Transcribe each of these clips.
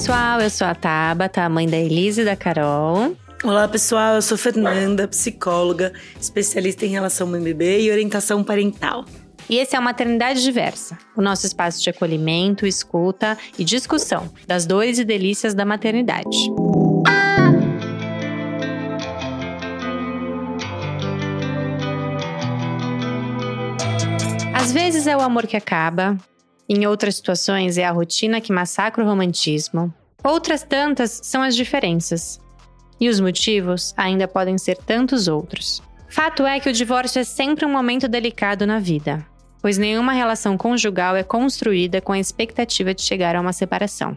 pessoal, eu sou a Tabata, a mãe da Elise e da Carol. Olá, pessoal, eu sou Fernanda, psicóloga, especialista em relação mãe-bebê e orientação parental. E esse é a Maternidade Diversa, o nosso espaço de acolhimento, escuta e discussão das dores e delícias da maternidade. Às vezes é o amor que acaba, em outras situações é a rotina que massacra o romantismo. Outras tantas são as diferenças. E os motivos ainda podem ser tantos outros. Fato é que o divórcio é sempre um momento delicado na vida, pois nenhuma relação conjugal é construída com a expectativa de chegar a uma separação.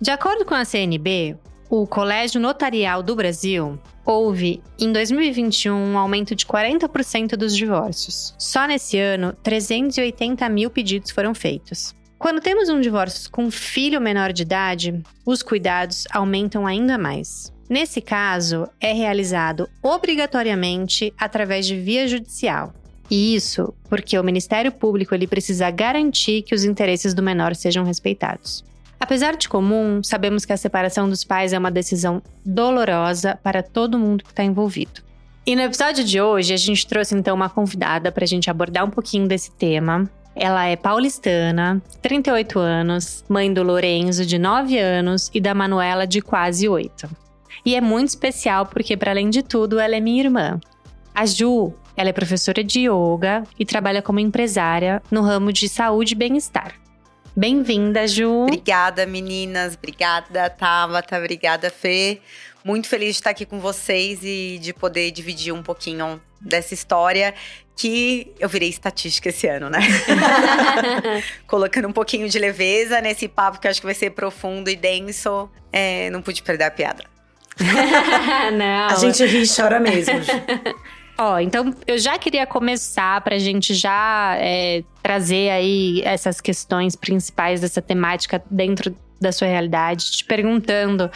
De acordo com a CNB, o Colégio Notarial do Brasil houve, em 2021, um aumento de 40% dos divórcios. Só nesse ano, 380 mil pedidos foram feitos. Quando temos um divórcio com filho menor de idade, os cuidados aumentam ainda mais. Nesse caso, é realizado obrigatoriamente através de via judicial. E isso porque o Ministério Público ele precisa garantir que os interesses do menor sejam respeitados. Apesar de comum, sabemos que a separação dos pais é uma decisão dolorosa para todo mundo que está envolvido. E no episódio de hoje, a gente trouxe então uma convidada para a gente abordar um pouquinho desse tema. Ela é paulistana, 38 anos, mãe do Lorenzo, de 9 anos, e da Manuela, de quase 8. E é muito especial porque, para além de tudo, ela é minha irmã. A Ju, ela é professora de yoga e trabalha como empresária no ramo de saúde e bem-estar. Bem-vinda, Ju. Obrigada, meninas. Obrigada, Tabata. Obrigada, Fê. Muito feliz de estar aqui com vocês e de poder dividir um pouquinho dessa história que eu virei estatística esse ano, né? Colocando um pouquinho de leveza nesse papo que eu acho que vai ser profundo e denso. É, não pude perder a piada. não. A gente ri e chora mesmo. Ó, então eu já queria começar para a gente já é, trazer aí essas questões principais dessa temática dentro da sua realidade, te perguntando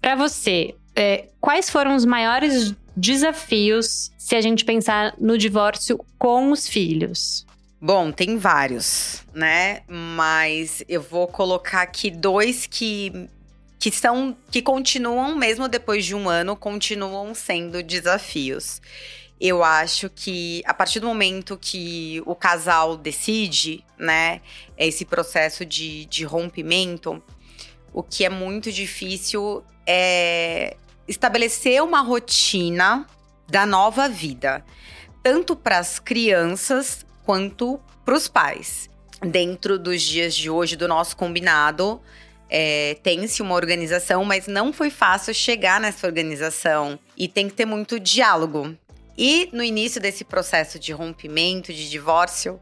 para você, é, quais foram os maiores desafios se a gente pensar no divórcio com os filhos? Bom, tem vários, né? Mas eu vou colocar aqui dois que que são que continuam mesmo depois de um ano continuam sendo desafios. Eu acho que a partir do momento que o casal decide, né, esse processo de, de rompimento, o que é muito difícil é estabelecer uma rotina da nova vida, tanto para as crianças quanto para os pais. Dentro dos dias de hoje do nosso combinado, é, tem-se uma organização, mas não foi fácil chegar nessa organização. E tem que ter muito diálogo. E no início desse processo de rompimento, de divórcio,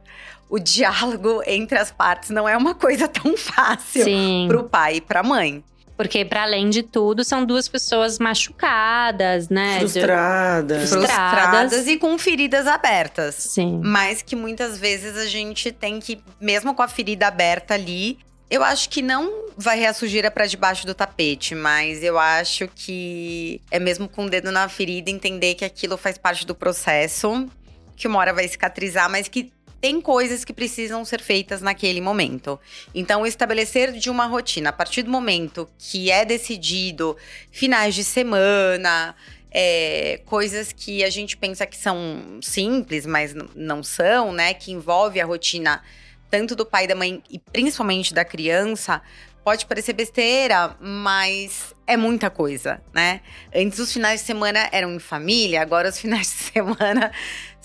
o diálogo entre as partes não é uma coisa tão fácil para o pai e para a mãe. Porque, para além de tudo, são duas pessoas machucadas, né? Frustradas. Frustradas e com feridas abertas. Sim. Mas que muitas vezes a gente tem que, mesmo com a ferida aberta ali, eu acho que não vai reassurgir para debaixo do tapete, mas eu acho que é mesmo com o dedo na ferida entender que aquilo faz parte do processo, que uma hora vai cicatrizar, mas que tem coisas que precisam ser feitas naquele momento. Então, estabelecer de uma rotina, a partir do momento que é decidido finais de semana, é, coisas que a gente pensa que são simples, mas não são, né? Que envolve a rotina tanto do pai da mãe e principalmente da criança, pode parecer besteira, mas é muita coisa, né? Antes os finais de semana eram em família, agora os finais de semana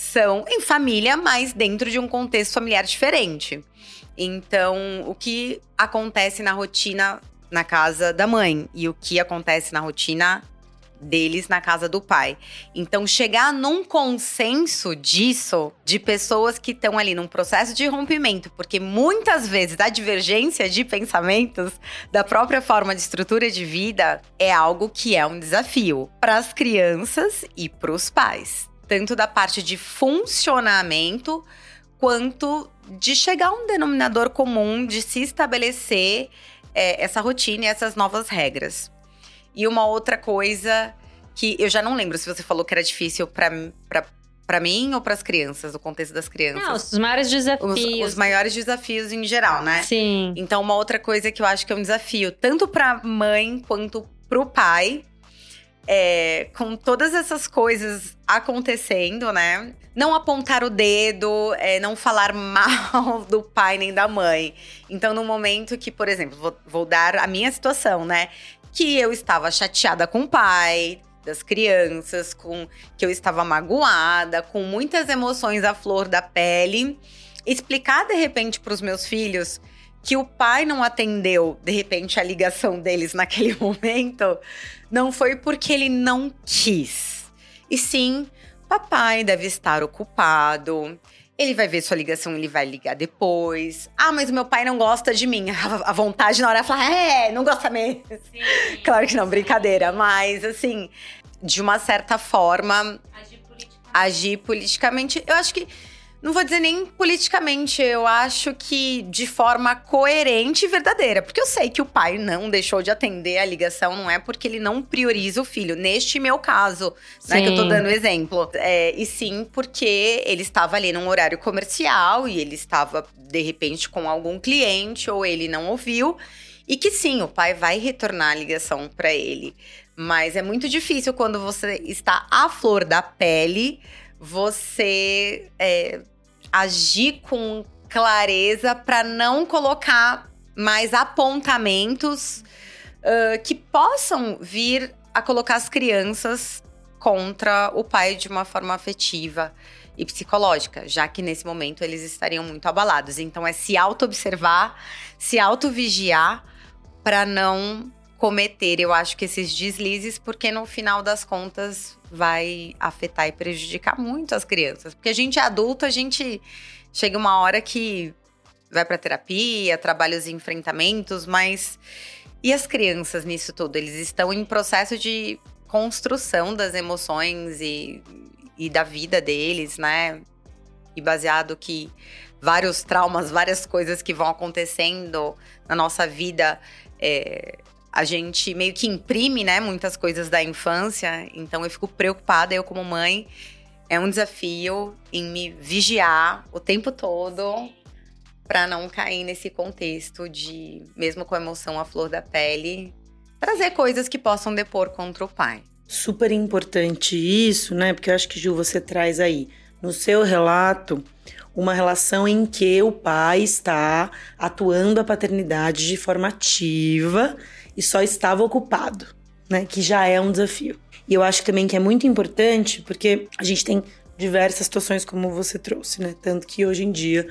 são em família, mas dentro de um contexto familiar diferente. Então, o que acontece na rotina na casa da mãe e o que acontece na rotina deles na casa do pai. Então, chegar num consenso disso, de pessoas que estão ali num processo de rompimento, porque muitas vezes a divergência de pensamentos da própria forma de estrutura de vida é algo que é um desafio para as crianças e para os pais, tanto da parte de funcionamento quanto de chegar a um denominador comum, de se estabelecer é, essa rotina e essas novas regras. E uma outra coisa que eu já não lembro se você falou que era difícil para mim ou para as crianças, o contexto das crianças? Não, os maiores desafios. Os, os, maiores desafios em geral, né? Sim. Então, uma outra coisa que eu acho que é um desafio, tanto para mãe quanto para o pai, é, com todas essas coisas acontecendo, né? Não apontar o dedo, é, não falar mal do pai nem da mãe. Então, no momento que, por exemplo, vou, vou dar a minha situação, né? Que eu estava chateada com o pai, das crianças, com que eu estava magoada, com muitas emoções à flor da pele. Explicar de repente para os meus filhos que o pai não atendeu de repente a ligação deles naquele momento, não foi porque ele não quis. E sim, papai deve estar ocupado. Ele vai ver sua ligação, ele vai ligar depois. Ah, mas meu pai não gosta de mim. A vontade na hora é falar, é, não gosta mesmo. Sim. Claro que não, brincadeira. Mas, assim, de uma certa forma. Agir politicamente. Agir politicamente. Eu acho que não vou dizer nem politicamente, eu acho que de forma coerente e verdadeira. Porque eu sei que o pai não deixou de atender a ligação, não é porque ele não prioriza o filho. Neste meu caso, né, que eu tô dando exemplo. É, e sim porque ele estava ali num horário comercial e ele estava, de repente, com algum cliente, ou ele não ouviu. E que sim, o pai vai retornar a ligação para ele. Mas é muito difícil quando você está à flor da pele você é, agir com clareza para não colocar mais apontamentos uh, que possam vir a colocar as crianças contra o pai de uma forma afetiva e psicológica, já que nesse momento eles estariam muito abalados. Então é se auto-observar, se auto-vigiar para não cometer, eu acho que esses deslizes, porque no final das contas vai afetar e prejudicar muito as crianças. Porque a gente é adulto, a gente chega uma hora que vai para terapia, trabalha os enfrentamentos, mas e as crianças nisso tudo? Eles estão em processo de construção das emoções e, e da vida deles, né? E baseado que vários traumas, várias coisas que vão acontecendo na nossa vida é, a gente meio que imprime, né, muitas coisas da infância. Então eu fico preocupada, eu como mãe, é um desafio em me vigiar o tempo todo para não cair nesse contexto de, mesmo com a emoção à flor da pele, trazer coisas que possam depor contra o pai. Super importante isso, né? Porque eu acho que, Ju, você traz aí no seu relato uma relação em que o pai está atuando a paternidade de forma ativa e só estava ocupado, né? Que já é um desafio. E eu acho também que é muito importante porque a gente tem diversas situações como você trouxe, né? Tanto que hoje em dia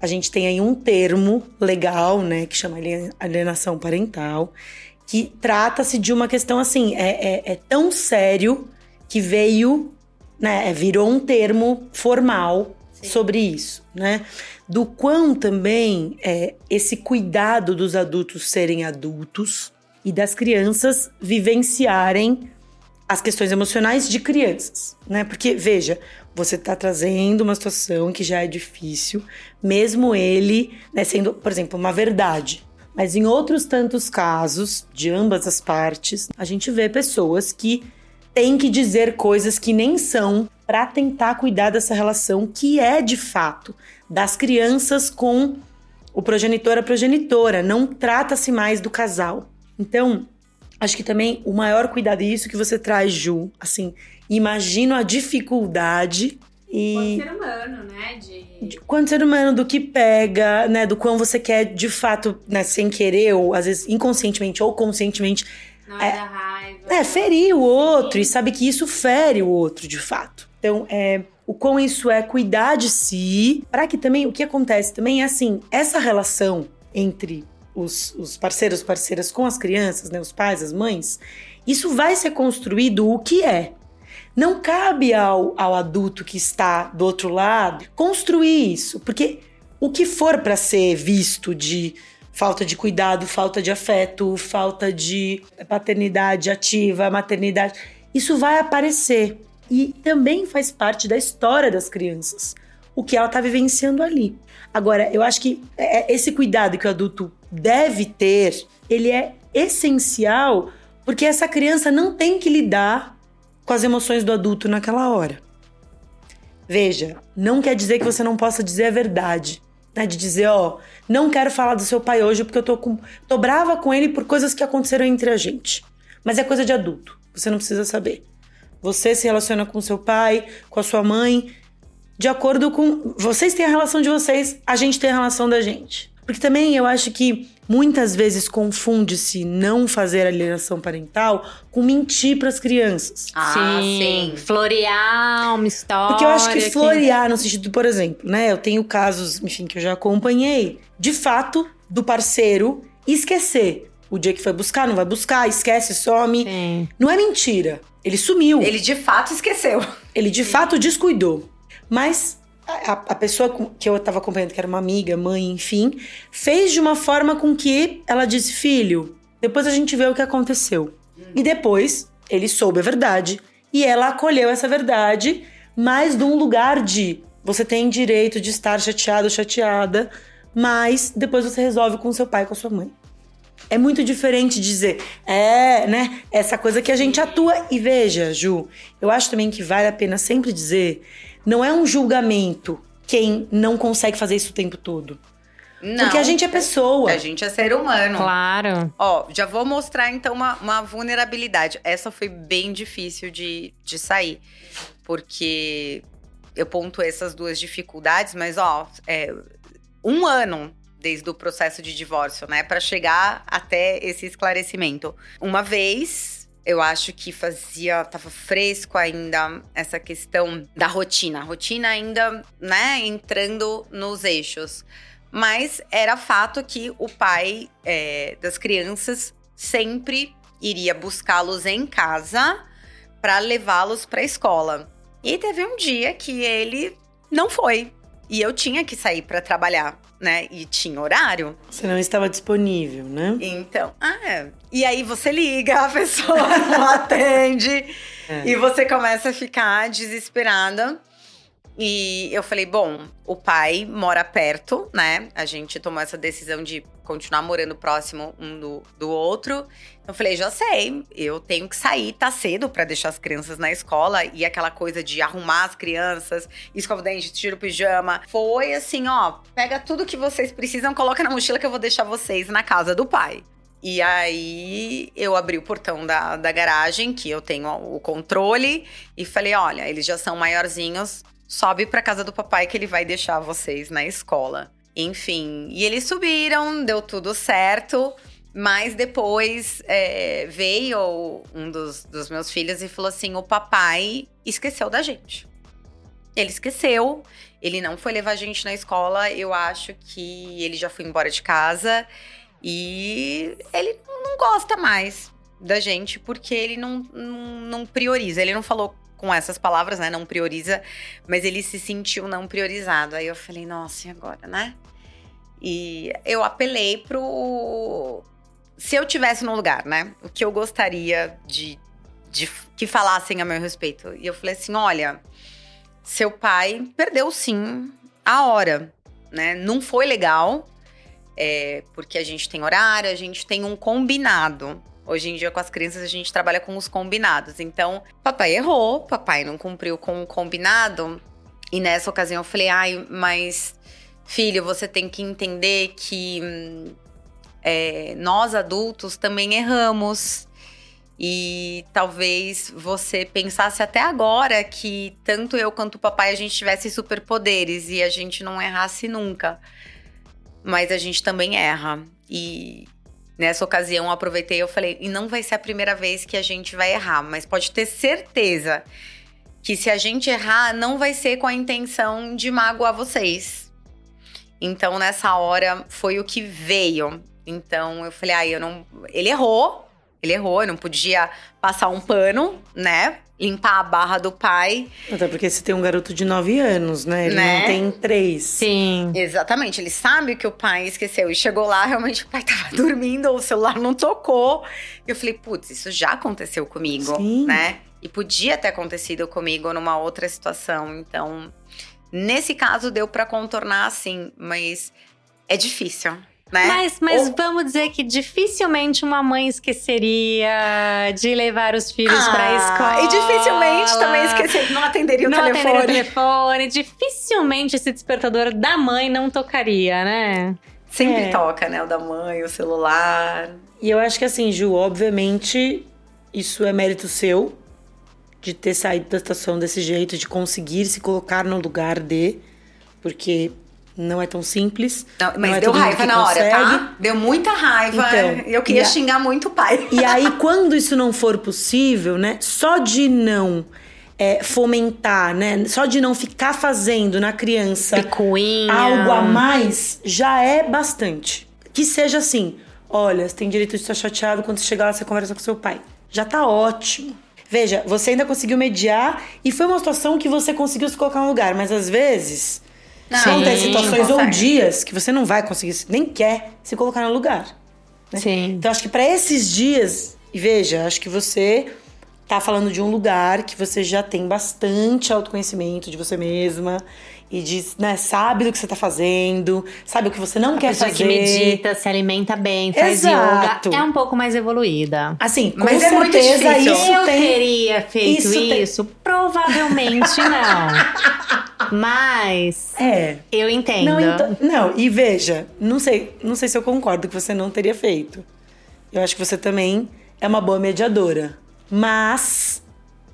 a gente tem aí um termo legal, né, que chama alienação parental, que trata-se de uma questão assim, é, é, é, tão sério que veio, né, virou um termo formal Sim. sobre isso, né? Do quão também é, esse cuidado dos adultos serem adultos, e das crianças vivenciarem as questões emocionais de crianças, né? Porque veja, você está trazendo uma situação que já é difícil, mesmo ele né, sendo, por exemplo, uma verdade. Mas em outros tantos casos, de ambas as partes, a gente vê pessoas que têm que dizer coisas que nem são para tentar cuidar dessa relação que é de fato das crianças com o progenitor a progenitora. Não trata-se mais do casal. Então, acho que também o maior cuidado é isso que você traz, Ju. Assim, imagino a dificuldade e. Quanto ser humano, né? De... de quanto ser humano, do que pega, né? Do quão você quer, de fato, né, sem querer, ou às vezes inconscientemente ou conscientemente. Não é, é da raiva. É, ferir o outro e sabe que isso fere o outro, de fato. Então, é, o quão isso é cuidar de si, para que também o que acontece também é assim, essa relação entre os, os parceiros, parceiras com as crianças, né, os pais, as mães, isso vai ser construído o que é. Não cabe ao, ao adulto que está do outro lado construir isso, porque o que for para ser visto de falta de cuidado, falta de afeto, falta de paternidade ativa, maternidade, isso vai aparecer. E também faz parte da história das crianças, o que ela está vivenciando ali. Agora, eu acho que é, é esse cuidado que o adulto deve ter, ele é essencial, porque essa criança não tem que lidar com as emoções do adulto naquela hora. Veja, não quer dizer que você não possa dizer a verdade. Né? De dizer, ó, não quero falar do seu pai hoje porque eu tô, com, tô brava com ele por coisas que aconteceram entre a gente. Mas é coisa de adulto. Você não precisa saber. Você se relaciona com seu pai, com a sua mãe, de acordo com. Vocês têm a relação de vocês, a gente tem a relação da gente. Porque também eu acho que muitas vezes confunde-se não fazer alienação parental com mentir para as crianças. Ah, sim. sim. Florear uma história. Porque eu acho que florear, que... no sentido, por exemplo, né? Eu tenho casos, enfim, que eu já acompanhei, de fato, do parceiro esquecer. O dia que foi buscar, não vai buscar, esquece, some. Sim. Não é mentira. Ele sumiu. Ele de fato esqueceu. Ele de fato descuidou. Mas a, a, pessoa que eu estava acompanhando, que era uma amiga, mãe, enfim, fez de uma forma com que ela disse: Filho, depois a gente vê o que aconteceu. E depois ele soube a verdade. E ela acolheu essa verdade, mas de um lugar de você tem direito de estar chateado chateada, mas depois você resolve com seu pai com a sua mãe. É muito diferente dizer, é, né? Essa coisa que a gente atua. E veja, Ju, eu acho também que vale a pena sempre dizer: não é um julgamento quem não consegue fazer isso o tempo todo. Não, Porque a gente é pessoa. A gente é ser humano. Claro. Ó, já vou mostrar então uma, uma vulnerabilidade. Essa foi bem difícil de, de sair. Porque eu ponto essas duas dificuldades, mas ó, é, um ano desde o processo de divórcio, né, para chegar até esse esclarecimento. Uma vez, eu acho que fazia, tava fresco ainda essa questão da rotina, a rotina ainda, né, entrando nos eixos. Mas era fato que o pai é, das crianças sempre iria buscá-los em casa para levá-los para a escola. E teve um dia que ele não foi. E eu tinha que sair para trabalhar né? E tinha horário. Você não estava disponível, né? Então, ah, é. E aí você liga, a pessoa não atende. É. E você começa a ficar desesperada. E eu falei, bom, o pai mora perto, né? A gente tomou essa decisão de continuar morando próximo um do, do outro. Eu falei, já sei, eu tenho que sair, tá cedo para deixar as crianças na escola. E aquela coisa de arrumar as crianças, escova o dente, tira o pijama. Foi assim, ó, pega tudo que vocês precisam, coloca na mochila que eu vou deixar vocês na casa do pai. E aí eu abri o portão da, da garagem, que eu tenho o controle, e falei: olha, eles já são maiorzinhos, sobe para casa do papai que ele vai deixar vocês na escola. Enfim, e eles subiram, deu tudo certo. Mas depois é, veio um dos, dos meus filhos e falou assim: o papai esqueceu da gente. Ele esqueceu, ele não foi levar a gente na escola. Eu acho que ele já foi embora de casa e ele não gosta mais da gente porque ele não, não, não prioriza. Ele não falou com essas palavras, né? Não prioriza, mas ele se sentiu não priorizado. Aí eu falei, nossa, e agora, né? E eu apelei pro. Se eu tivesse no lugar, né? O que eu gostaria de, de que falassem a meu respeito. E eu falei assim: olha, seu pai perdeu sim a hora, né? Não foi legal, é, porque a gente tem horário, a gente tem um combinado. Hoje em dia, com as crianças, a gente trabalha com os combinados. Então, papai errou, papai não cumpriu com o combinado. E nessa ocasião eu falei, ai, mas filho, você tem que entender que é, nós adultos também erramos. E talvez você pensasse até agora que tanto eu quanto o papai a gente tivesse superpoderes e a gente não errasse nunca. Mas a gente também erra. E Nessa ocasião, eu aproveitei e falei: e não vai ser a primeira vez que a gente vai errar, mas pode ter certeza que se a gente errar, não vai ser com a intenção de magoar vocês. Então, nessa hora, foi o que veio. Então, eu falei: ah, eu não. Ele errou, ele errou, eu não podia passar um pano, né? limpar a barra do pai. Até porque você tem um garoto de 9 anos, né? Ele né? não tem três. Sim. Exatamente. Ele sabe que o pai esqueceu. E chegou lá, realmente o pai tava dormindo, o celular não tocou. E eu falei, putz, isso já aconteceu comigo, Sim. né? E podia ter acontecido comigo numa outra situação. Então, nesse caso deu para contornar assim, mas é difícil. Né? Mas, mas Ou- vamos dizer que dificilmente uma mãe esqueceria de levar os filhos pra Ah, escola. E dificilmente também esquecer, não atenderia o não telefone. atenderia o telefone. Dificilmente esse despertador da mãe não tocaria, né? Sempre É. toca, né? O da mãe, o celular. E eu acho que assim, Ju, obviamente, isso é mérito seu de ter saído da situação desse jeito, de conseguir se colocar no lugar de, porque não é tão simples. Não, mas é deu raiva na hora, consegue. tá? Deu muita raiva. Então, eu queria a- xingar muito o pai. E aí, quando isso não for possível, né? Só de não é, fomentar, né? Só de não ficar fazendo na criança Picuinha. algo a mais já é bastante. Que seja assim: olha, você tem direito de estar chateado quando você chegar lá, você conversa com seu pai. Já tá ótimo. Veja, você ainda conseguiu mediar e foi uma situação que você conseguiu se colocar no lugar, mas às vezes Não, vão ter sim, situações ou dias que você não vai conseguir, nem quer se colocar no lugar. Sim. Então acho que para esses dias, e veja, acho que você tá falando de um lugar que você já tem bastante autoconhecimento de você mesma e de, né, sabe do que você tá fazendo, sabe o que você não quer Pessoa fazer. que medita, se alimenta bem, faz Exato. yoga, é um pouco mais evoluída. Assim, com Mas é certeza difícil. isso eu tem teria feito isso isso? tem- Provavelmente não. Mas É. eu entendo. Não, então- não, e veja, não sei, não sei se eu concordo que você não teria feito. Eu acho que você também é uma boa mediadora. Mas,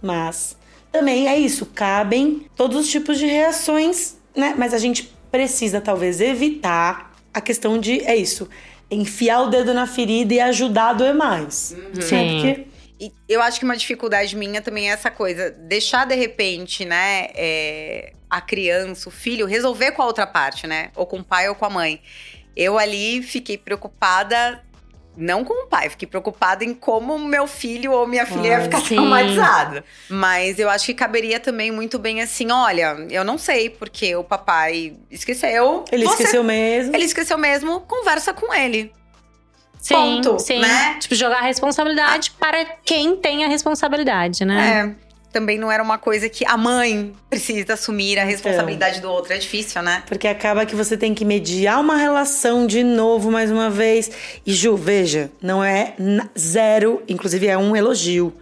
mas, também é isso, cabem todos os tipos de reações, né? Mas a gente precisa talvez evitar a questão de, é isso, enfiar o dedo na ferida e ajudar a doer mais. né? Sim. Porque E eu acho que uma dificuldade minha também é essa coisa, deixar de repente, né, é, a criança, o filho, resolver com a outra parte, né? Ou com o pai ou com a mãe. Eu ali fiquei preocupada, não com o pai, fiquei preocupada em como meu filho ou minha filha ia Ah, ficar sim. traumatizada. Mas eu acho que caberia também muito bem assim: olha, eu não sei porque o papai esqueceu. ele você- esqueceu mesmo. Ele esqueceu mesmo, conversa com ele. Sim, Ponto, sim. né? Tipo, jogar a responsabilidade para quem tem a responsabilidade, né? É. Também não era uma coisa que a mãe precisa assumir a responsabilidade do outro. É difícil, né? Porque acaba que você tem que mediar uma relação de novo, mais uma vez. E Ju, veja, não é zero, inclusive é um elogio.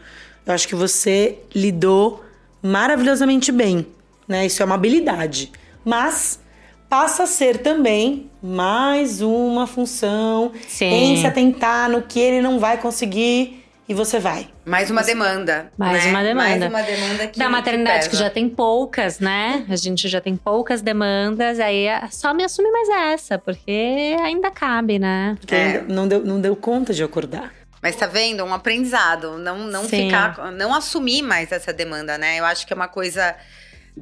Eu acho que você lidou maravilhosamente bem, né? Isso é uma habilidade. Mas passa a ser também mais uma função Sim. em se atentar no que ele não vai conseguir e você vai. Mais uma demanda. Mais né? uma demanda. Mais uma demanda que. Da maternidade que já tem poucas, né? A gente já tem poucas demandas, aí é- só me assume mais essa, porque ainda cabe, né? Porque É. não deu, não deu conta de acordar. Mas tá vendo? Um aprendizado. Não, não Sim. ficar. Não assumir mais essa demanda, né? Eu acho que é uma coisa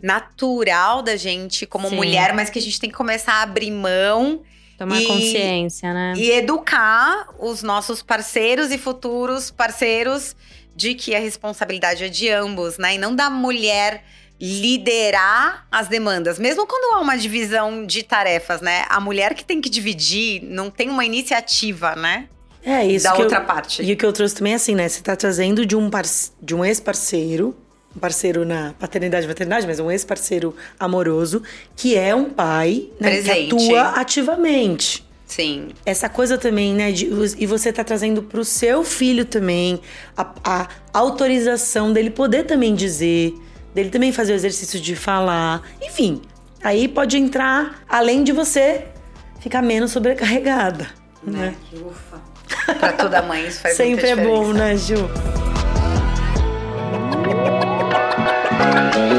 natural da gente como Sim. mulher, mas que a gente tem que começar a abrir mão Tomar E- consciência, né? e educar os nossos parceiros e futuros parceiros de que a responsabilidade é de ambos, né? E não da mulher liderar as demandas. Mesmo quando há uma divisão de tarefas, né? A mulher que tem que dividir não tem uma iniciativa, né? É isso da que eu- outra parte. E o que eu trouxe também é assim, né? Você tá trazendo de um, parce- de um ex-parceiro, um parceiro na paternidade e maternidade, mas um ex-parceiro amoroso, que é um pai né, que atua ativamente. Sim. Essa coisa também, né? de- e você tá trazendo pro seu filho também a, a autorização dele poder também dizer, dele também fazer o exercício de falar. Enfim, aí pode entrar, além de você ficar menos sobrecarregada. Né? Né? Que ufa. Pra toda mãe isso faz Sempre é bom, né, Ju? Thank you.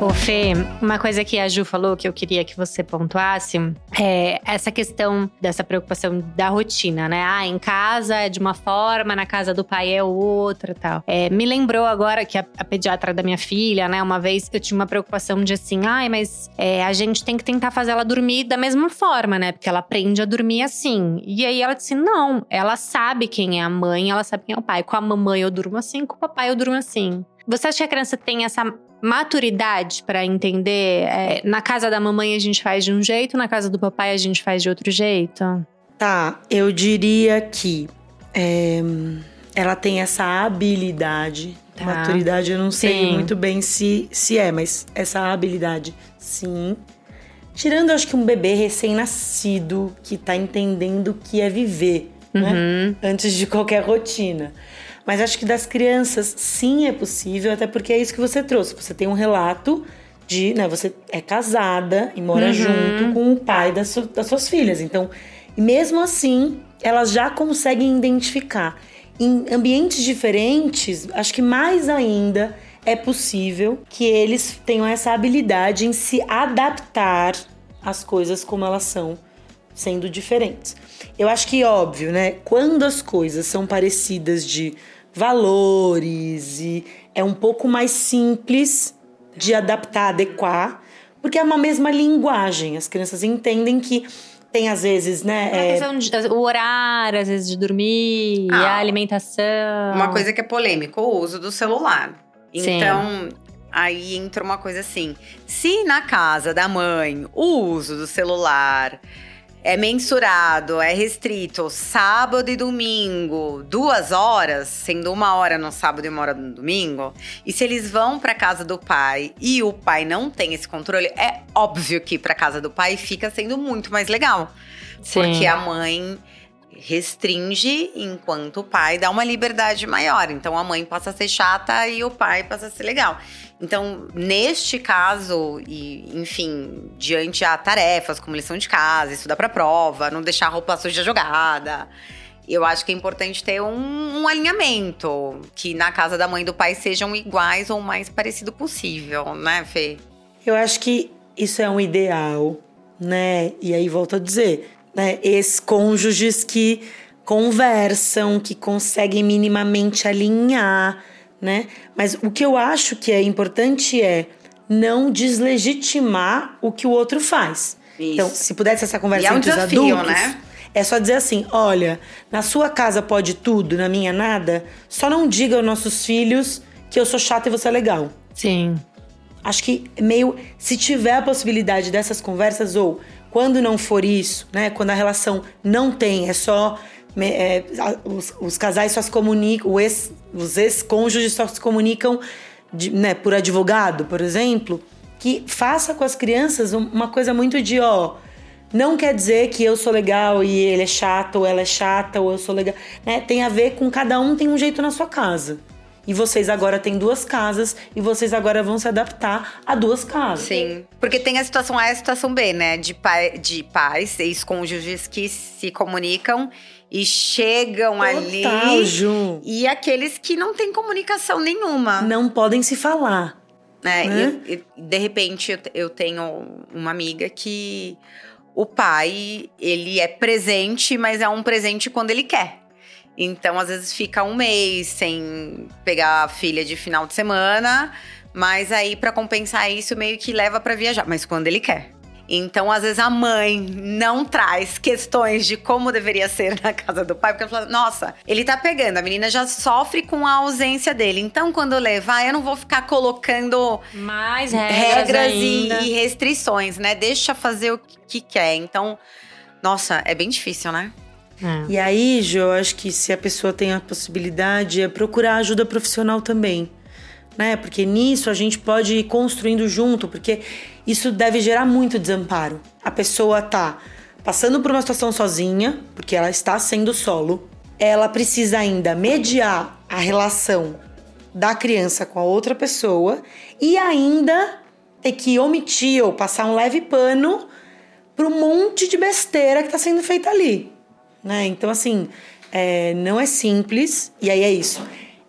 Ô, Fê, uma coisa que a Ju falou que eu queria que você pontuasse é essa questão dessa preocupação da rotina, né? Ah, em casa é de uma forma, na casa do pai é outra tal. É, me lembrou agora que a, a pediatra da minha filha, né? Uma vez eu tinha uma preocupação de assim, ai, mas é, a gente tem que tentar fazer ela dormir da mesma forma, né? Porque ela aprende a dormir assim. E aí ela disse: não, ela sabe quem é a mãe, ela sabe quem é o pai. Com a mamãe eu durmo assim, com o papai eu durmo assim. Você acha que a criança tem essa maturidade pra entender? é, na casa da mamãe a gente faz de um jeito, na casa do papai a gente faz de outro jeito? Tá, eu diria que é, ela tem essa habilidade. Tá. Maturidade, eu não sei Sim. muito bem se, se é, mas essa habilidade, sim, Tirando, acho que um bebê recém-nascido que tá entendendo o que é viver, né? Uhum. Antes de qualquer rotina. Mas acho que das crianças, sim, é possível, até porque é isso que você trouxe. Você tem um relato de, né, você é casada e mora Uhum. junto com o pai das, su- das suas filhas. Então, mesmo assim, elas já conseguem identificar. Em ambientes diferentes, acho que mais ainda é possível que eles tenham essa habilidade em se adaptar às coisas como elas são, sendo diferentes. Eu acho que óbvio, né? Quando as coisas são parecidas de valores e é um pouco mais simples de adaptar, adequar, porque é uma mesma linguagem. As crianças entendem que tem às vezes, né? A é, questão de- o horário, às vezes, de dormir, Ah, a alimentação. Uma coisa que é polêmica, o uso do celular. Sim. Então, aí entra uma coisa assim: se na casa da mãe o uso do celular é mensurado, é restrito sábado e domingo, duas horas, sendo uma hora no sábado e uma hora no domingo, e se eles vão para casa do pai e o pai não tem esse controle, é óbvio que para casa do pai fica sendo muito mais legal. Sim. Porque a mãe restringe enquanto o pai dá uma liberdade maior. Então a mãe passa a ser chata e o pai passa a ser legal. Então, neste caso, e enfim, diante a tarefas como lição de casa, estudar para prova, não deixar a roupa suja jogada, eu acho que é importante ter um, um alinhamento, que na casa da mãe e do pai sejam iguais ou mais parecido possível, né, Fê? Eu acho que isso é um ideal, né? E aí volto a dizer, né? Ex-cônjuges que conversam, que conseguem minimamente alinhar, né? Mas o que eu acho que é importante é não deslegitimar o que o outro faz. Isso. Então, se pudesse essa conversa E é um entre desafio, os adultos, né? é só dizer assim: olha, na sua casa pode tudo, na minha nada. Só não diga aos nossos filhos que eu sou chata e você é legal. Sim. Acho que meio se tiver a possibilidade dessas conversas ou quando não for isso, né, quando a relação não tem, é só é, os, os casais só se comunicam, ex- os ex-cônjuges só se comunicam de- né, por advogado, por exemplo, que faça com as crianças um- uma coisa muito de ó, não quer dizer que eu sou legal e ele é chato, ou ela é chata, ou eu sou legal. Né? Tem a ver com cada um tem um jeito na sua casa. E vocês agora têm duas casas e vocês agora vão se adaptar a duas casas. Sim. Porque tem a situação A e a situação B, né? De, pai, de pais, ex-cônjuges que se comunicam e chegam ali. Total, Ju. E aqueles que não têm comunicação nenhuma. Não podem se falar. né? Né? E, e, de repente, eu, te- eu tenho uma amiga que o pai, ele é presente, mas é um presente quando ele quer. Então, às vezes, fica um mês sem pegar a filha de final de semana, mas aí, pra compensar isso, meio que leva pra viajar, mas quando ele quer. Então, às vezes, a mãe não traz questões de como deveria ser na casa do pai, porque ela fala: nossa, ele tá pegando, a menina já sofre com a ausência dele. Então, quando eu levar, eu não vou ficar colocando Mais regras, regras e, restrições, né? Deixa fazer o que quer. Então, nossa, é bem difícil, né? É. E aí, Jo, eu acho que se a pessoa tem a possibilidade, é procurar ajuda profissional também. Né? Porque nisso a gente pode ir construindo junto, porque isso deve gerar muito desamparo. A pessoa tá passando por uma situação sozinha, porque ela está sendo solo. Ela precisa ainda mediar a relação da criança com a outra pessoa e ainda ter que omitir ou passar um leve pano para um monte de besteira que está sendo feita ali. Né? Então, assim, é, não é simples, e aí é isso.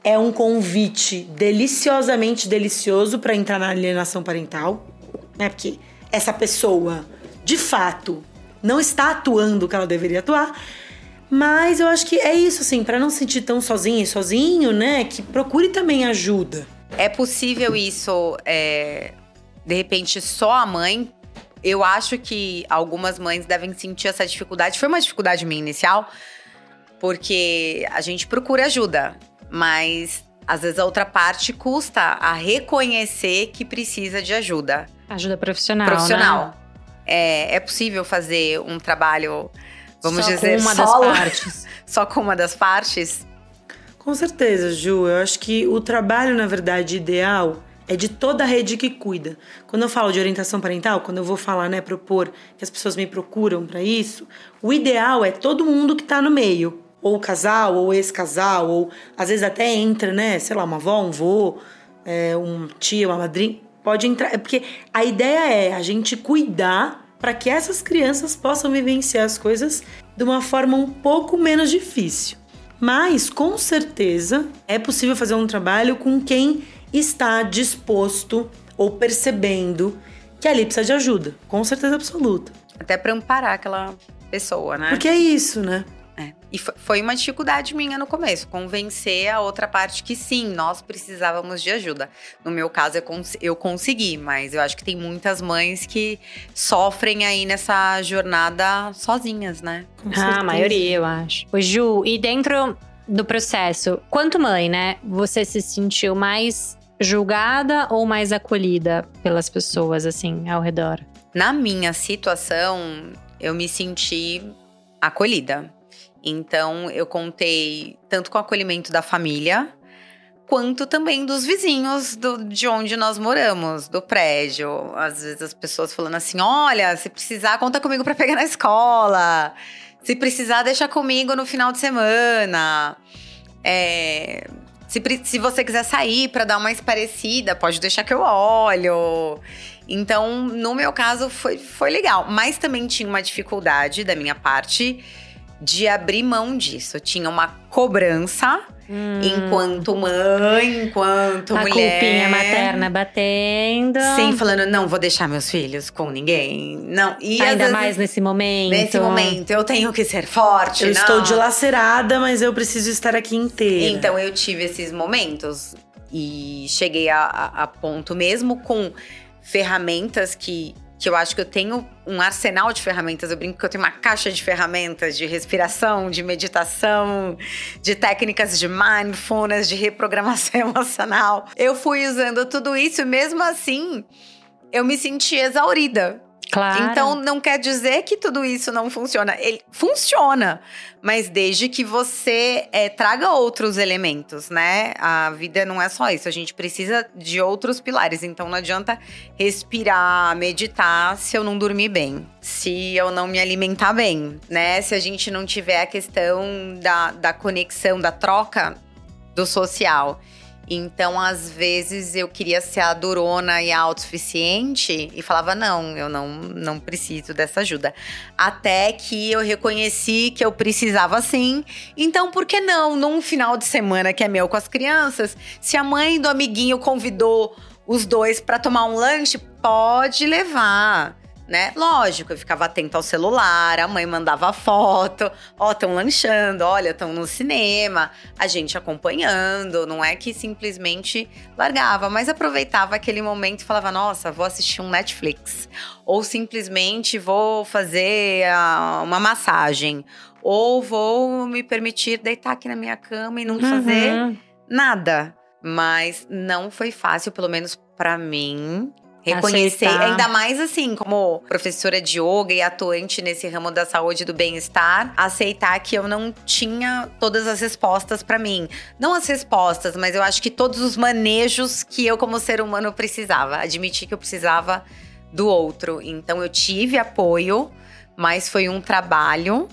É um convite deliciosamente delicioso para entrar na alienação parental, né? Porque essa pessoa, de fato, não está atuando o que ela deveria atuar. Mas eu acho que é isso, assim, para não se sentir tão sozinha e sozinho, né? Que procure também ajuda. É possível isso, é, de repente, só a mãe? Eu acho que algumas mães devem sentir essa dificuldade. Foi uma dificuldade minha inicial, porque a gente procura ajuda, mas às vezes a outra parte custa a reconhecer que precisa de ajuda Ajuda profissional, profissional. né? É, é possível fazer um trabalho, vamos Só dizer, com uma solo, das partes. só com uma das partes? Com certeza, Ju. Eu acho que o trabalho, na verdade, ideal é de toda a rede que cuida. Quando eu falo de orientação parental, quando eu vou falar, né, propor que as pessoas me procuram para isso, o ideal é todo mundo que está no meio, ou casal, ou ex-casal, ou às vezes até entra, né, sei lá, uma avó, um vô, é, um tio, uma madrinha, pode entrar, é porque a ideia é a gente cuidar para que essas crianças possam vivenciar as coisas de uma forma um pouco menos difícil. Mas com certeza é possível fazer um trabalho com quem está disposto ou percebendo que ali precisa de ajuda, com certeza absoluta. Até para amparar aquela pessoa, né? Porque é isso, né? É. E foi uma dificuldade minha no começo, convencer a outra parte que sim, nós precisávamos de ajuda. No meu caso, eu, cons eu consegui, mas eu acho que tem muitas mães que sofrem aí nessa jornada sozinhas, né? ah, a maioria, eu acho. O Ju, e dentro do processo, quanto mãe, né, você se sentiu mais julgada ou mais acolhida pelas pessoas, assim, ao redor? Na minha situação, eu me senti acolhida. Então, eu contei tanto com o acolhimento da família, quanto também dos vizinhos do, de onde nós moramos, do prédio. Às vezes as pessoas falando assim: olha, se precisar, conta comigo para pegar na escola. Se precisar, deixa comigo no final de semana. É, se, se você quiser sair para dar uma esparecida, pode deixar que eu olho. Então, no meu caso, foi, foi legal. Mas também tinha uma dificuldade da minha parte de abrir mão disso. Tinha uma cobrança hum. enquanto mãe, enquanto a mulher. A culpinha materna batendo. Sim, falando, não vou deixar meus filhos com ninguém. Não. E Ainda vezes, mais nesse momento. Nesse momento, eu tenho que ser forte. Eu não. estou dilacerada, mas eu preciso estar aqui inteira. Então eu tive esses momentos. E cheguei a, a, a ponto mesmo com ferramentas que que eu acho que eu tenho um arsenal de ferramentas. Eu brinco que eu tenho uma caixa de ferramentas de respiração, de meditação, de técnicas de mindfulness, de reprogramação emocional. Eu fui usando tudo isso mesmo assim eu me senti exaurida. Claro. Então não quer dizer que tudo isso não funciona. Ele funciona, mas desde que você é, traga outros elementos, né? A vida não é só isso. A gente precisa de outros pilares. Então não adianta respirar, meditar se eu não dormir bem, se eu não me alimentar bem, né? Se a gente não tiver a questão da, da conexão, da troca do social. Então, às vezes, eu queria ser a durona e a autossuficiente e falava: não, eu não, não preciso dessa ajuda. Até que eu reconheci que eu precisava sim. Então, por que não, num final de semana que é meu com as crianças, se a mãe do amiguinho convidou os dois para tomar um lanche, pode levar né? Lógico, eu ficava atenta ao celular, a mãe mandava foto, ó, oh, estão lanchando, olha, estão no cinema, a gente acompanhando, não é que simplesmente largava, mas aproveitava aquele momento e falava, nossa, vou assistir um Netflix, ou simplesmente vou fazer uh, uma massagem, ou vou me permitir deitar aqui na minha cama e não uhum. fazer nada. Mas não foi fácil, pelo menos para mim, Reconhecer, Aceitar. ainda mais assim, como professora de yoga e atuante nesse ramo da saúde e do bem-estar, aceitar que eu não tinha todas as respostas para mim. Não as respostas, mas eu acho que todos os manejos que eu, como ser humano, precisava. Admitir que eu precisava do outro. Então eu tive apoio, mas foi um trabalho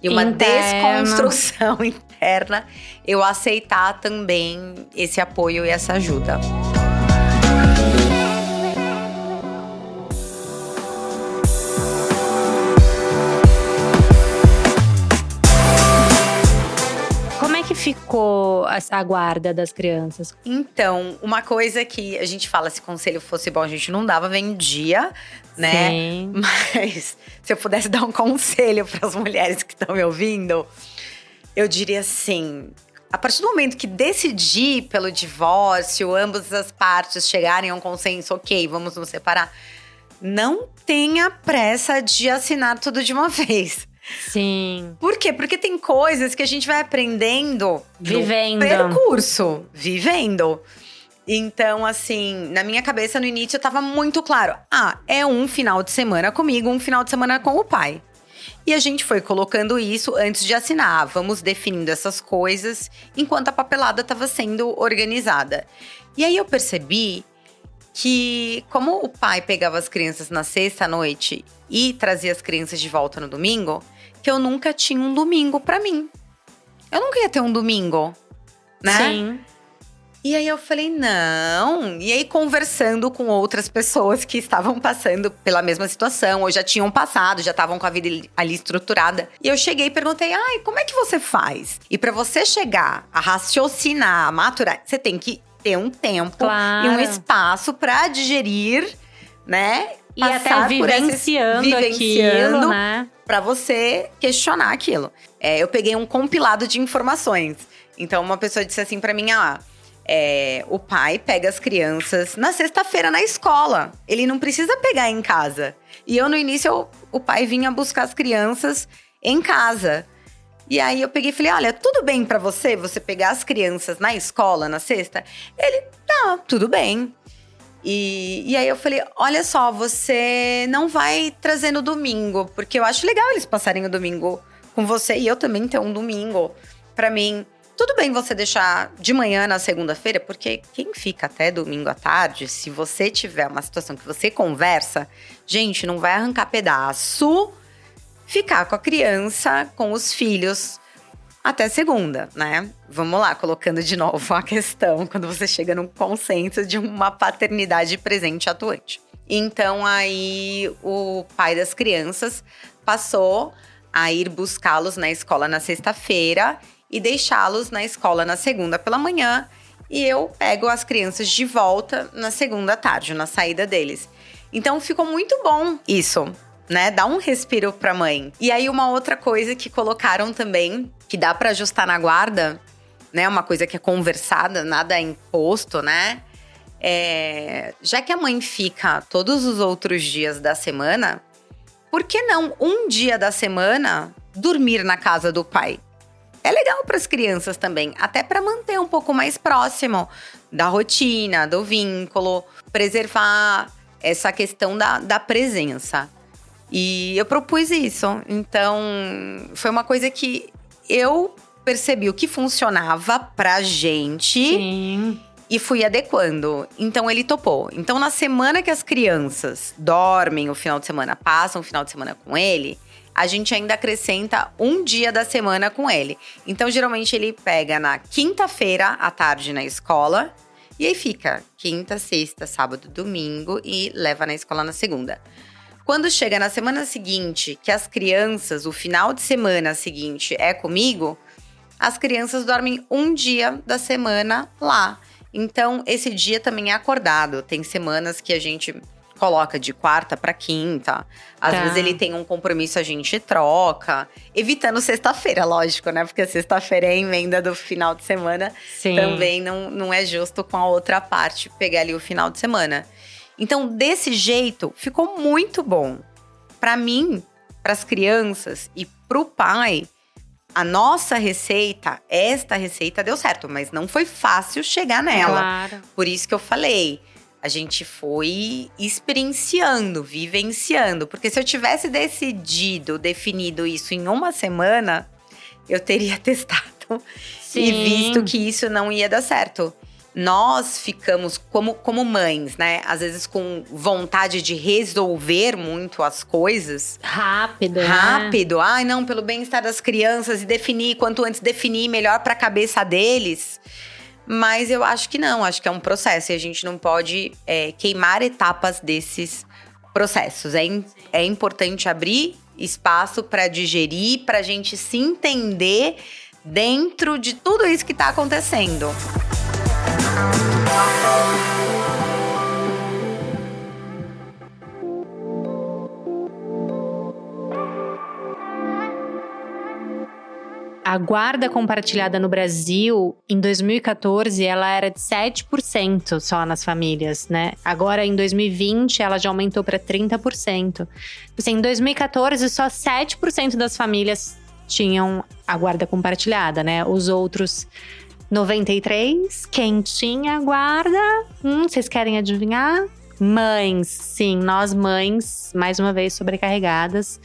e uma interna. desconstrução interna eu aceitar também esse apoio e essa ajuda. Ficou a, guarda das crianças? Então, uma coisa que a gente fala, se conselho fosse bom, a gente não dava, vendia, né? Sim. Mas se eu pudesse dar um conselho para as mulheres que estão me ouvindo, eu diria assim: a partir do momento que decidir pelo divórcio, ambas as partes chegarem a um consenso, ok, vamos nos separar, não tenha pressa de assinar tudo de uma vez. Sim. Por quê? Porque tem coisas que a gente vai aprendendo vivendo. percurso, vivendo. Então, assim, na minha cabeça no início tava muito claro: ah, é um final de semana comigo, um final de semana com o pai. E a gente foi colocando isso antes de assinar. Vamos definindo essas coisas enquanto a papelada estava sendo organizada. E aí eu percebi que como o pai pegava as crianças na sexta noite e trazia as crianças de volta no domingo, que eu nunca tinha um domingo para mim. Eu nunca ia ter um domingo, né? Sim. E aí eu falei, não. E aí, conversando com outras pessoas que estavam passando pela mesma situação, ou já tinham passado, já estavam com a vida ali estruturada. E eu cheguei e perguntei, ai, como é que você faz? E para você chegar a raciocinar, a maturar, você tem que ter um tempo Claro. e um espaço para digerir, né? E até Passar por esses- vivenciando, vivenciando aquilo, né? para você questionar aquilo. É, eu peguei um compilado de informações. Então, uma pessoa disse assim para mim: ah, é, o pai pega as crianças na sexta-feira na escola. Ele não precisa pegar em casa. E eu, no início, eu- o pai vinha buscar as crianças em casa. E aí eu peguei e falei: olha, tudo bem pra você você pegar as crianças na escola na sexta? Ele, tá, tudo bem. E, e aí eu falei: olha só, você não vai trazer no domingo, porque eu acho legal eles passarem o domingo com você e eu também ter um domingo pra mim. Tudo bem você deixar de manhã na segunda-feira, porque quem fica até domingo à tarde, se você tiver uma situação que você conversa, gente, não vai arrancar pedaço ficar com a criança, com os filhos até segunda, né? Vamos lá, colocando de novo a questão quando você chega num consenso de uma paternidade presente atuante. Então aí o pai das crianças passou a ir buscá-los na escola na sexta-feira e deixá-los na escola na segunda pela manhã. E eu pego as crianças de volta na segunda tarde, na saída deles. Então ficou muito bom isso, né? Dá um respiro pra mãe. E aí uma outra coisa que colocaram também, que dá pra ajustar na guarda, né? Uma coisa que é conversada, nada é imposto, né? É, já que a mãe fica todos os outros dias da semana, por que não um dia da semana dormir na casa do pai? É legal para as crianças também, até para manter um pouco mais próximo da rotina, do vínculo, preservar essa questão da, da presença. E eu propus isso. Então, foi uma coisa que eu percebi o que funcionava pra gente Sim. e fui adequando. Então ele topou. Então na semana que as crianças dormem o final de semana, passam o final de semana com ele, a gente ainda acrescenta um dia da semana com ele. Então geralmente ele pega na quinta-feira à tarde na escola e aí fica quinta, sexta, sábado, domingo e leva na escola na segunda. Quando chega na semana seguinte, que as crianças, o final de semana seguinte é comigo, as crianças dormem um dia da semana lá. Então, esse dia também é acordado. Tem semanas que a gente coloca de quarta para quinta. Às Tá. vezes ele tem um compromisso, a gente troca. Evitando sexta-feira, lógico, né? Porque sexta-feira é a emenda do final de semana Sim. também não, não é justo com a outra parte pegar ali o final de semana. Então, desse jeito, ficou muito bom. Para mim, para as crianças e pro pai, a nossa receita, esta receita deu certo, mas não foi fácil chegar nela. Claro. Por isso que eu falei, a gente foi experienciando, vivenciando. Porque se eu tivesse decidido, definido isso em uma semana, eu teria testado Sim. e visto que isso não ia dar certo. Nós ficamos como, como mães, né? Às vezes com vontade de resolver muito as coisas Rápido, né? rápido. Ai, não, pelo bem-estar das crianças e definir, quanto antes definir, melhor para a cabeça deles. Mas eu acho que não, acho que é um processo e a gente não pode é, queimar etapas desses processos. É, é importante abrir espaço para digerir, para a gente se entender dentro de tudo isso que está acontecendo. A guarda compartilhada no Brasil, em 2014, ela era de 7% só nas famílias, né? Agora, em 2020, ela já aumentou para 30%. Assim, em 2014, só 7% das famílias tinham a guarda compartilhada, né? Os outros 93, quem tinha guarda? Hum, vocês querem adivinhar? Mães, sim, nós mães, mais uma vez sobrecarregadas.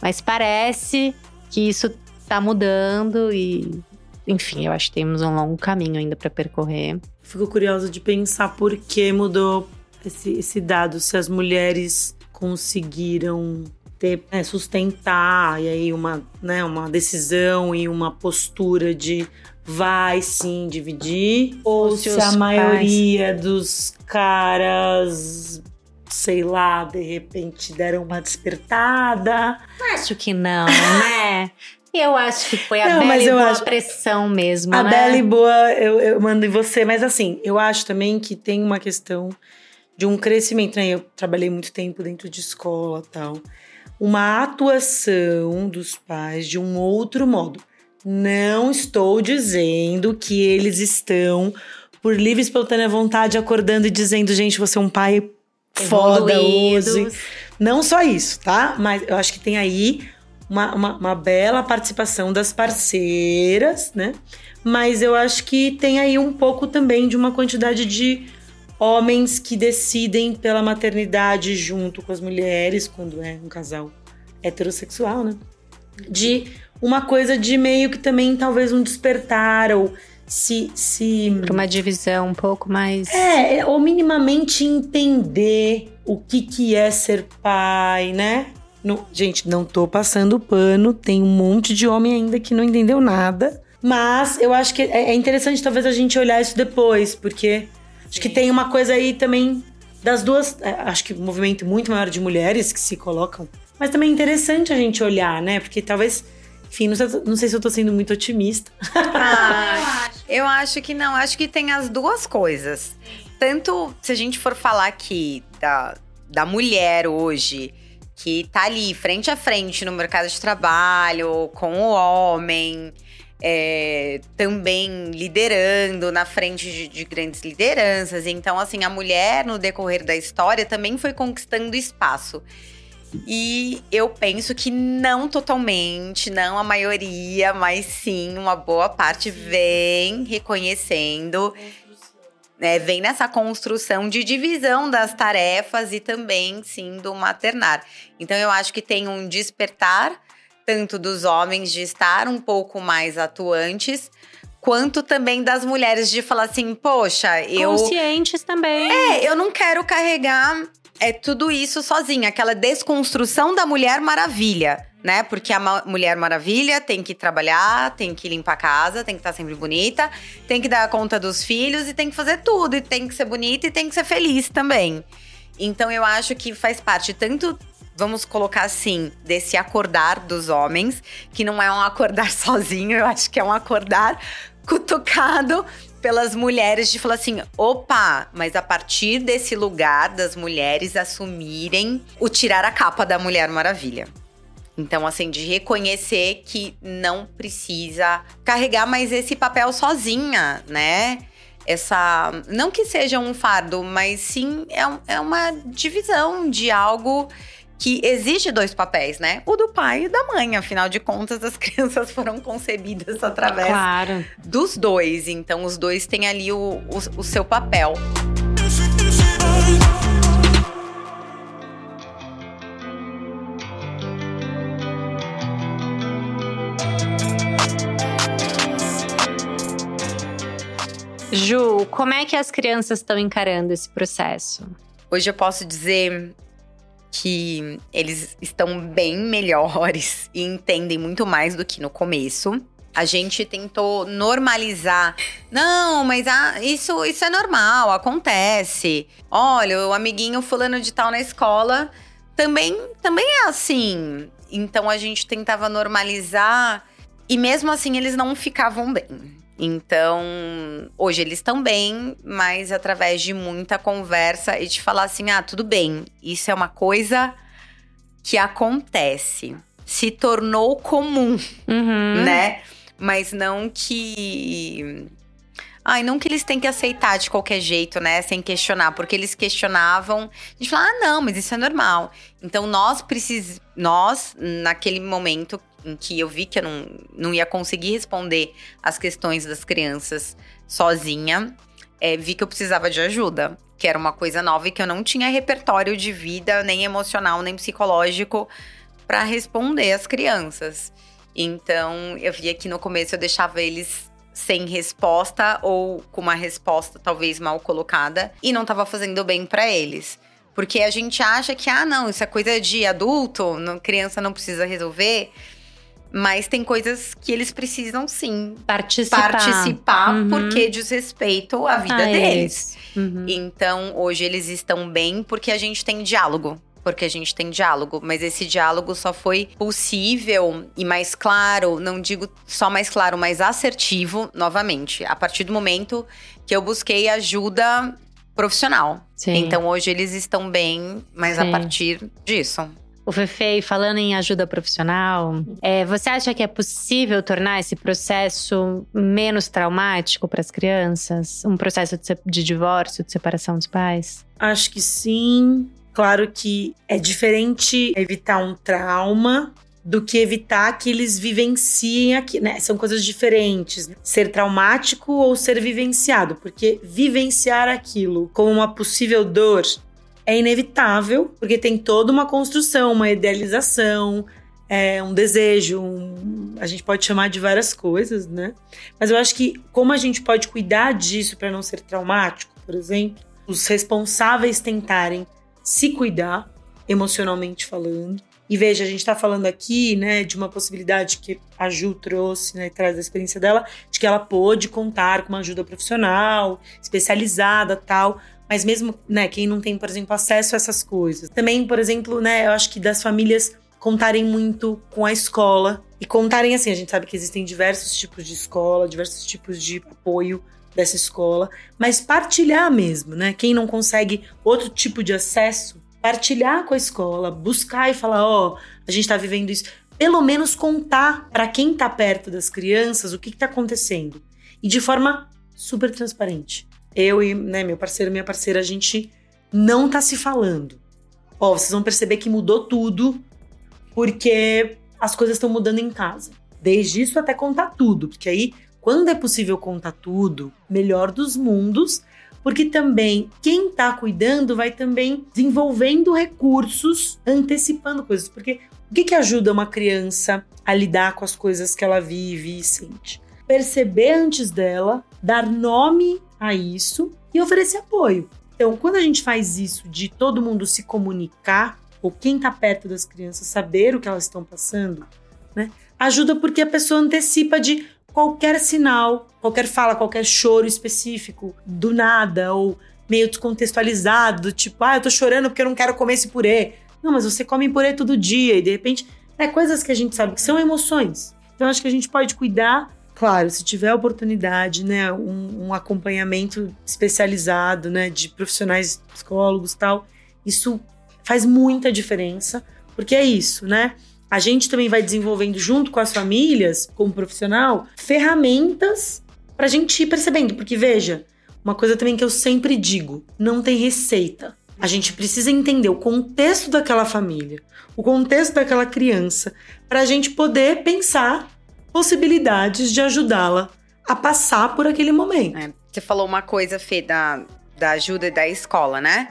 Mas parece que isso tá mudando e, enfim, eu acho que temos um longo caminho ainda para percorrer. Fico curiosa de pensar por que mudou esse, esse dado, se as mulheres conseguiram ter, né, sustentar e aí uma, né, uma decisão e uma postura de vai sim dividir ou se a maioria pais. dos caras sei lá, de repente deram uma despertada. Acho que não, né? Eu acho que foi a não, bela e boa acho... pressão mesmo, a né? bela e boa eu, eu mando em você, mas assim, eu acho também que tem uma questão de um crescimento, né? Eu trabalhei muito tempo dentro de escola tal. Uma atuação dos pais de um outro modo. Não estou dizendo que eles estão, por livre e espontânea vontade, acordando e dizendo, gente, você é um pai foda hoje. Não só isso, tá? Mas eu acho que tem aí uma, uma, uma, bela participação das parceiras, né? Mas eu acho que tem aí um pouco também de uma quantidade de homens que decidem pela maternidade junto com as mulheres, quando é um casal heterossexual, né? De uma coisa de meio que também talvez um despertar ou se. se uma divisão um pouco mais. É, ou minimamente entender o que, que é ser pai, né? No, gente, não tô passando pano, tem um monte de homem ainda que não entendeu nada. Mas eu acho que é, é interessante talvez a gente olhar isso depois, porque Acho que tem uma coisa aí também das duas. É, acho que um movimento muito maior de mulheres que se colocam. Mas também é interessante a gente olhar, né? Porque talvez. Enfim, não sei, não sei se eu tô sendo muito otimista. Ah, eu acho que não. Acho que tem as duas coisas. Tanto se a gente for falar aqui da, da mulher hoje, que tá ali frente a frente no mercado de trabalho, com o homem é, também liderando na frente de, de, grandes lideranças. Então, assim, a mulher, no decorrer da história, também foi conquistando espaço. E eu penso que não totalmente, não a maioria, mas sim uma boa parte vem reconhecendo. Né, vem nessa construção de divisão das tarefas e também, sim, do maternar. Então, eu acho que tem um despertar tanto dos homens de estar um pouco mais atuantes, quanto também das mulheres de falar assim, poxa, eu. Conscientes também. É, eu não quero carregar é tudo isso sozinha, aquela desconstrução da Mulher Maravilha, né? Porque a Mulher Maravilha tem que trabalhar, tem que limpar a casa, tem que estar sempre bonita, tem que dar conta dos filhos e tem que fazer tudo, e tem que ser bonita e tem que ser feliz também. Então eu acho que faz parte tanto vamos colocar assim, desse acordar dos homens, que não é um acordar sozinho, eu acho que é um acordar cutucado pelas mulheres de falar assim: opa, mas a partir desse lugar das mulheres assumirem o tirar a capa da Mulher Maravilha. Então, assim, de reconhecer que não precisa carregar mais esse papel sozinha, né? Essa. Não que seja um fardo, mas sim é, é uma divisão de algo que exige dois papéis, né? O do pai e da mãe. Afinal de contas, as crianças foram concebidas através claro. dos dois. Então, os dois têm ali o, o, o seu papel. Ju, como é que as crianças estão encarando esse processo? Hoje eu posso dizer que eles estão bem melhores e entendem muito mais do que no começo. A gente tentou normalizar. Não, mas ah, isso, isso é normal, acontece. Olha, o amiguinho fulano de tal na escola também, também é assim. Então a gente tentava normalizar e mesmo assim eles não ficavam bem. Então, hoje eles estão bem, mas através de muita conversa e de falar assim: ah, tudo bem, isso é uma coisa que acontece. Se tornou comum, uhum. né? Mas não que. Ai, não que eles têm que aceitar de qualquer jeito, né? Sem questionar, porque eles questionavam. A gente fala, ah, não, mas isso é normal. Então, nós precisamos. Nós, naquele momento, em que eu vi que eu não, não ia conseguir responder as questões das crianças sozinha, é, vi que eu precisava de ajuda, que era uma coisa nova e que eu não tinha repertório de vida, nem emocional, nem psicológico, para responder às crianças. Então, eu via que no começo eu deixava eles sem resposta ou com uma resposta talvez mal colocada e não estava fazendo bem para eles. Porque a gente acha que, ah, não, isso é coisa de adulto, não, criança não precisa resolver. Mas tem coisas que eles precisam sim participar, participar uhum. porque diz respeito à vida ah, deles. Uhum. Então, hoje eles estão bem porque a gente tem diálogo porque a gente tem diálogo, mas esse diálogo só foi possível e mais claro, não digo só mais claro, mas assertivo, novamente, a partir do momento que eu busquei ajuda profissional. Sim. Então hoje eles estão bem, mas Sim. a partir disso. O Fefe, falando em ajuda profissional, é, você acha que é possível tornar esse processo menos traumático para as crianças? Um processo de, de divórcio, de separação dos pais? Acho que sim. Claro que é diferente evitar um trauma do que evitar que eles vivenciem aqui, né? São coisas diferentes. Ser traumático ou ser vivenciado, porque vivenciar aquilo como uma possível dor é inevitável, porque tem toda uma construção, uma idealização, é, um desejo, um, a gente pode chamar de várias coisas, né? Mas eu acho que como a gente pode cuidar disso para não ser traumático, por exemplo, os responsáveis tentarem se cuidar, emocionalmente falando. E veja, a gente está falando aqui, né, de uma possibilidade que a Ju trouxe, né, traz da experiência dela, de que ela pôde contar com uma ajuda profissional, especializada, tal. Mas mesmo, né, quem não tem, por exemplo, acesso a essas coisas. Também, por exemplo, né, eu acho que das famílias contarem muito com a escola e contarem assim, a gente sabe que existem diversos tipos de escola, diversos tipos de apoio dessa escola, mas partilhar mesmo, né? Quem não consegue outro tipo de acesso, partilhar com a escola, buscar e falar, ó, oh, a gente tá vivendo isso, pelo menos contar para quem tá perto das crianças o que, que tá acontecendo e de forma super transparente. Eu e né, meu parceiro, minha parceira, a gente não tá se falando. Ó, vocês vão perceber que mudou tudo porque as coisas estão mudando em casa. Desde isso até contar tudo, porque aí quando é possível contar tudo, melhor dos mundos, porque também quem está cuidando vai também desenvolvendo recursos, antecipando coisas. Porque o que, que ajuda uma criança a lidar com as coisas que ela vive e sente? Perceber antes dela, dar nome a isso e oferecer apoio. Então, quando a gente faz isso de todo mundo se comunicar, ou quem está perto das crianças saber o que elas estão passando, né? Ajuda porque a pessoa antecipa de qualquer sinal, qualquer fala, qualquer choro específico, do nada, ou meio descontextualizado, tipo, ah, eu tô chorando porque eu não quero comer esse purê. Não, mas você come purê todo dia e de repente, é coisas que a gente sabe que são emoções. Então acho que a gente pode cuidar, claro, se tiver oportunidade, né, um, um acompanhamento especializado, né, de profissionais psicólogos tal, isso faz muita diferença, porque é isso, né? a gente também vai desenvolvendo junto com as famílias, como profissional, ferramentas para a gente ir percebendo. Porque veja, uma coisa também que eu sempre digo: não tem receita. A gente precisa entender o contexto daquela família, o contexto daquela criança, para a gente poder pensar possibilidades de ajudá-la a passar por aquele momento. É, você falou uma coisa, Fê, da, da ajuda da escola, né?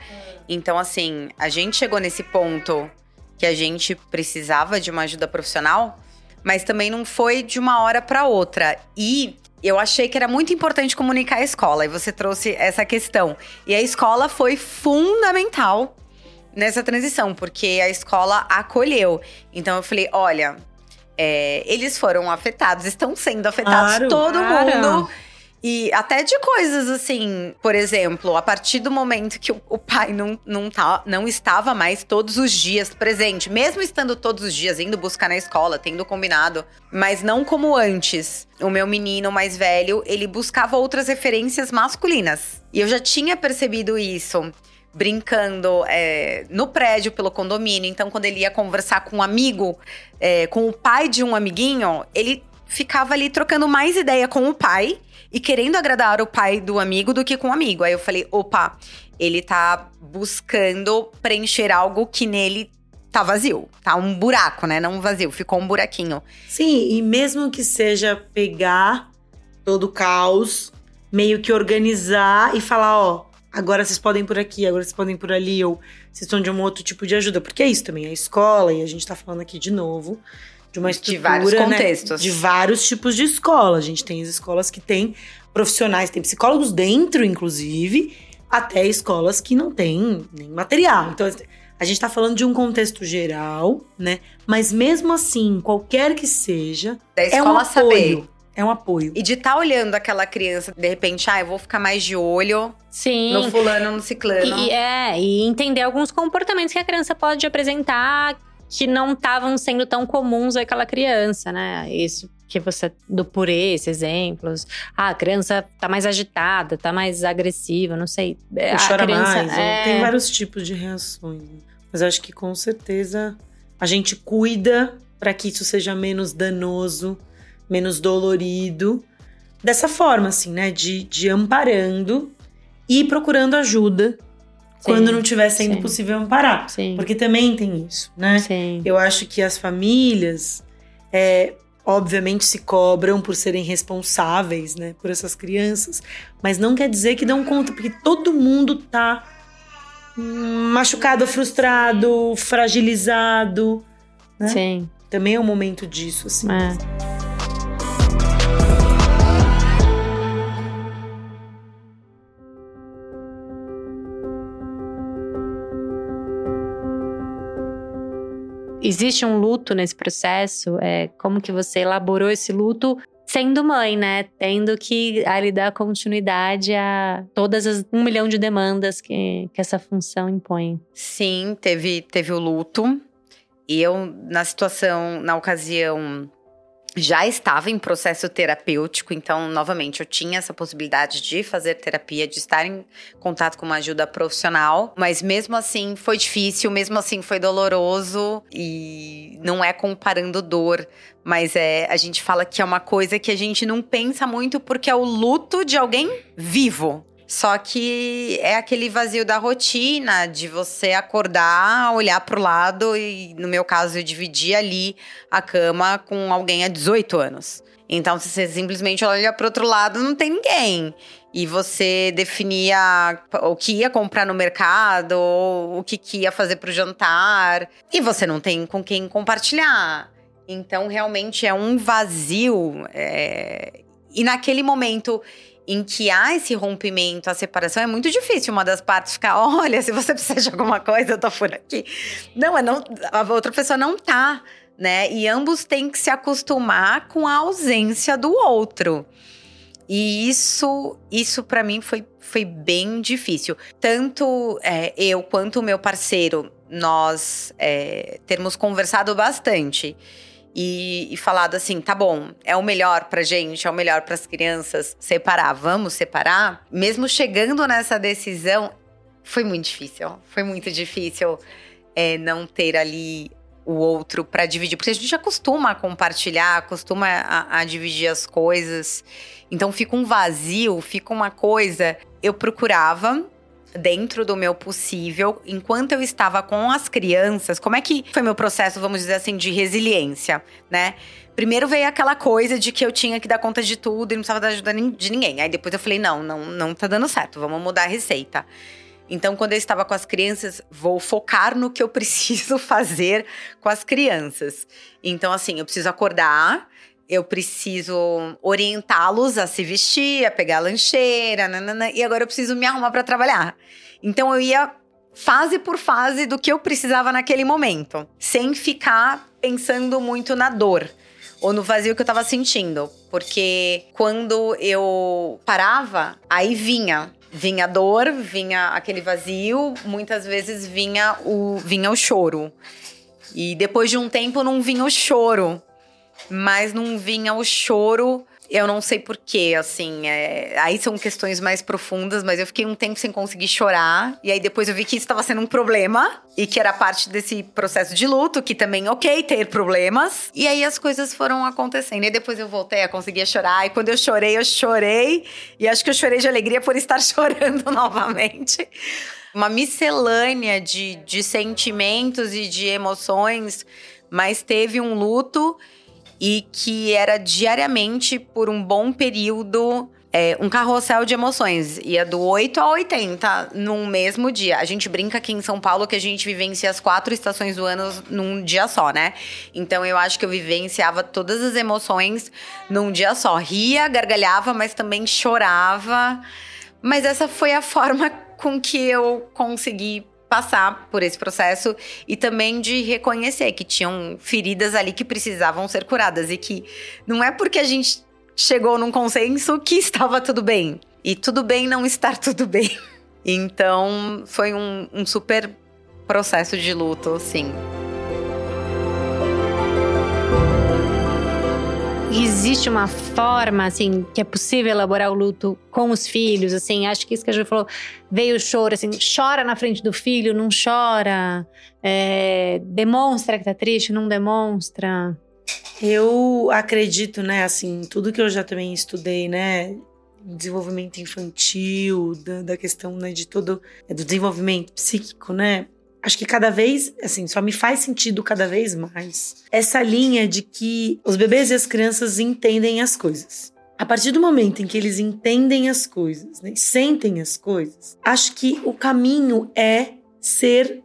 Então, assim, a gente chegou nesse ponto que a gente precisava de uma ajuda profissional, mas também não foi de uma hora para outra. E eu achei que era muito importante comunicar a escola, e você trouxe essa questão. E a escola foi fundamental nessa transição, porque a escola acolheu. Então eu falei: olha, é, eles foram afetados, estão sendo afetados, claro, todo mundo. E até de coisas assim, por exemplo, a partir do momento que o, o pai não, não, tá, não estava mais todos os dias presente, mesmo estando todos os dias indo buscar na escola, tendo combinado, mas não como antes. O meu menino mais velho, ele buscava outras referências masculinas. E eu já tinha percebido isso brincando é, no prédio pelo condomínio. Então, quando ele ia conversar com um amigo, é, com o pai de um amiguinho, ele ficava ali trocando mais ideia com o pai e querendo agradar o pai do amigo do que com o amigo. Aí eu falei, opa, ele tá buscando preencher algo que nele tá vazio. Tá um buraco, né? Não vazio, ficou um buraquinho. Sim, e mesmo que seja pegar todo o caos, meio que organizar e falar, ó, agora vocês podem ir por aqui, agora vocês podem ir por ali, ou vocês estão de um outro tipo de ajuda. Porque é isso também, a escola, e a gente tá falando aqui de novo, de uma estrutura, de vários né, contextos. de vários tipos de escola. A gente tem as escolas que têm profissionais, tem psicólogos dentro, inclusive, até escolas que não têm nem material. Então, a gente está falando de um contexto geral, né? Mas mesmo assim, qualquer que seja, Da é um escola apoio. saber. É um apoio. E de estar olhando aquela criança, de repente, ah, eu vou ficar mais de olho Sim. no fulano, no ciclano. E, é, e entender alguns comportamentos que a criança pode apresentar que não estavam sendo tão comuns àquela criança, né? Isso que você do por esse exemplos. Ah, a criança tá mais agitada, tá mais agressiva, não sei. É, Ou a chora criança, mais. ou- é, Tem vários tipos de reações. né? Mas acho que com certeza a gente cuida para que isso seja menos danoso, menos dolorido. Dessa forma, assim, né? De, de amparando e procurando ajuda quando não estiver sendo sim. possível amparar. Sim. Porque também tem isso, né? Sim. Eu acho que as famílias, é, obviamente, se cobram por serem responsáveis, né, por essas crianças, mas não quer dizer que dão conta, porque todo mundo tá machucado, frustrado, fragilizado. né? Sim. Também é um momento disso, assim. É. Existe um luto nesse processo? É, como que você elaborou esse luto sendo mãe, né? Tendo que ali dar continuidade a todas as um milhão de demandas que, que essa função impõe. Sim, teve, teve o luto. E eu, na situação, na ocasião, já estava em processo terapêutico. Então, novamente, eu tinha essa possibilidade de fazer terapia, de estar em contato com uma ajuda profissional. Mas mesmo assim, foi difícil, mesmo assim, foi doloroso. E não é comparando dor. Mas é, a gente fala que é uma coisa que a gente não pensa muito porque é o luto de alguém vivo. Só que é aquele vazio da rotina, de você acordar, olhar pro lado e, no meu caso, eu dividi ali a cama com alguém há 18 anos. Então, se você simplesmente olha pro outro lado, não tem ninguém. E você definia o que ia comprar no mercado, ou o que, que ia fazer pro jantar. E você não tem com quem compartilhar. Então, realmente é um vazio. é, E naquele momento em que há esse rompimento, a separação, é muito difícil uma das partes ficar, olha, se você precisa de alguma coisa, eu tô por aqui. Não, é não a outra pessoa não tá, né? E ambos têm que se acostumar com a ausência do outro. E isso, isso para mim foi, foi bem difícil. Tanto é, eu quanto o meu parceiro, nós é, termos conversado bastante e, e falado assim, tá bom, é o melhor pra gente, é o melhor pras crianças separar, vamos separar. Mesmo chegando nessa decisão, foi muito difícil, foi muito difícil é, não ter ali o outro pra dividir, porque a gente acostuma a compartilhar, acostuma a, a dividir as coisas. Então fica um vazio, fica uma coisa. Eu procurava dentro do meu possível, enquanto eu estava com as crianças, como é que foi meu processo, vamos dizer assim, de resiliência, né? Primeiro veio aquela coisa de que eu tinha que dar conta de tudo e não precisava da ajuda de ninguém. Aí depois eu falei, não, não, não tá dando certo, vamos mudar a receita. Então, quando eu estava com as crianças, vou focar no que eu preciso fazer com as crianças. Então, assim, eu preciso acordar, eu preciso orientá-los a se vestir, a pegar a lancheira, nanana, e agora eu preciso me arrumar para trabalhar. Então, eu ia fase por fase do que eu precisava naquele momento, sem ficar pensando muito na dor ou no vazio que eu tava sentindo. Porque quando eu parava, aí vinha. Vinha dor, vinha aquele vazio, muitas vezes vinha o, vinha o choro. E depois de um tempo não vinha o choro. Mas não vinha o choro, eu não sei porquê, assim. é- aí são questões mais profundas, mas eu fiquei um tempo sem conseguir chorar. E aí depois eu vi que isso estava sendo um problema. E que era parte desse processo de luto, que também ok ter problemas. E aí as coisas foram acontecendo. E depois eu voltei a conseguir chorar. E quando eu chorei, eu chorei. E acho que eu chorei de alegria por estar chorando novamente. Uma miscelânea de, de sentimentos e de emoções, mas teve um luto e que era diariamente por um bom período é, um carrossel de emoções. Ia do 8 a 80 num mesmo dia. A gente brinca aqui em São Paulo que a gente vivencia as quatro estações do ano num dia só, né? Então eu acho que eu vivenciava todas as emoções num dia só. Ria, gargalhava, mas também chorava. Mas essa foi a forma com que eu consegui passar por esse processo e também de reconhecer que tinham feridas ali que precisavam ser curadas e que não é porque a gente chegou num consenso que estava tudo bem. E tudo bem não estar tudo bem. Então foi um, um super processo de luto, sim. Existe uma forma, assim, que é possível elaborar o luto com os filhos, assim, acho que isso que a gente falou, veio o choro, assim, chora na frente do filho, não chora, é, demonstra que tá triste, não demonstra. Eu acredito, né, assim, tudo que eu já também estudei, né, desenvolvimento infantil, da, da questão, né, de todo, é, do desenvolvimento psíquico, né, acho que cada vez, assim, só me faz sentido cada vez mais essa linha de que os bebês e as crianças entendem as coisas. A partir do momento em que eles entendem as coisas, né, sentem as coisas, acho que o caminho é ser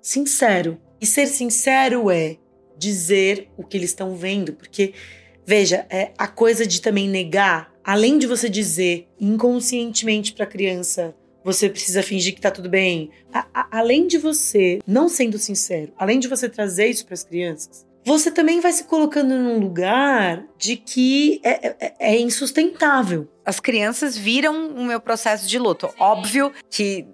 sincero. E ser sincero é dizer o que eles estão vendo, porque veja, é a coisa de também negar, além de você dizer inconscientemente para a criança você precisa fingir que tá tudo bem. A, a, além de você, não sendo sincero, além de você trazer isso para as crianças, você também vai se colocando num lugar de que é, é, é, insustentável. As crianças viram o meu processo de luto. Óbvio que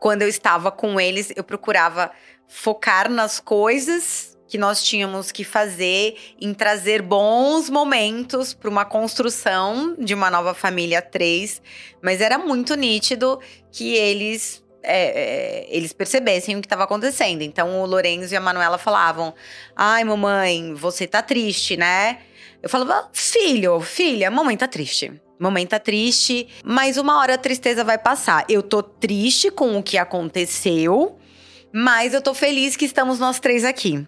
quando eu estava com eles, eu procurava focar nas coisas que nós tínhamos que fazer em trazer bons momentos para uma construção de uma nova família 3, mas era muito nítido que eles é, é, eles percebessem o que estava acontecendo. Então o Lorenzo e a Manuela falavam: "Ai, mamãe, você tá triste, né?" Eu falava: "Filho, filha, mamãe tá triste." Mamãe tá triste, mas uma hora a tristeza vai passar. Eu tô triste com o que aconteceu, mas eu tô feliz que estamos nós três aqui.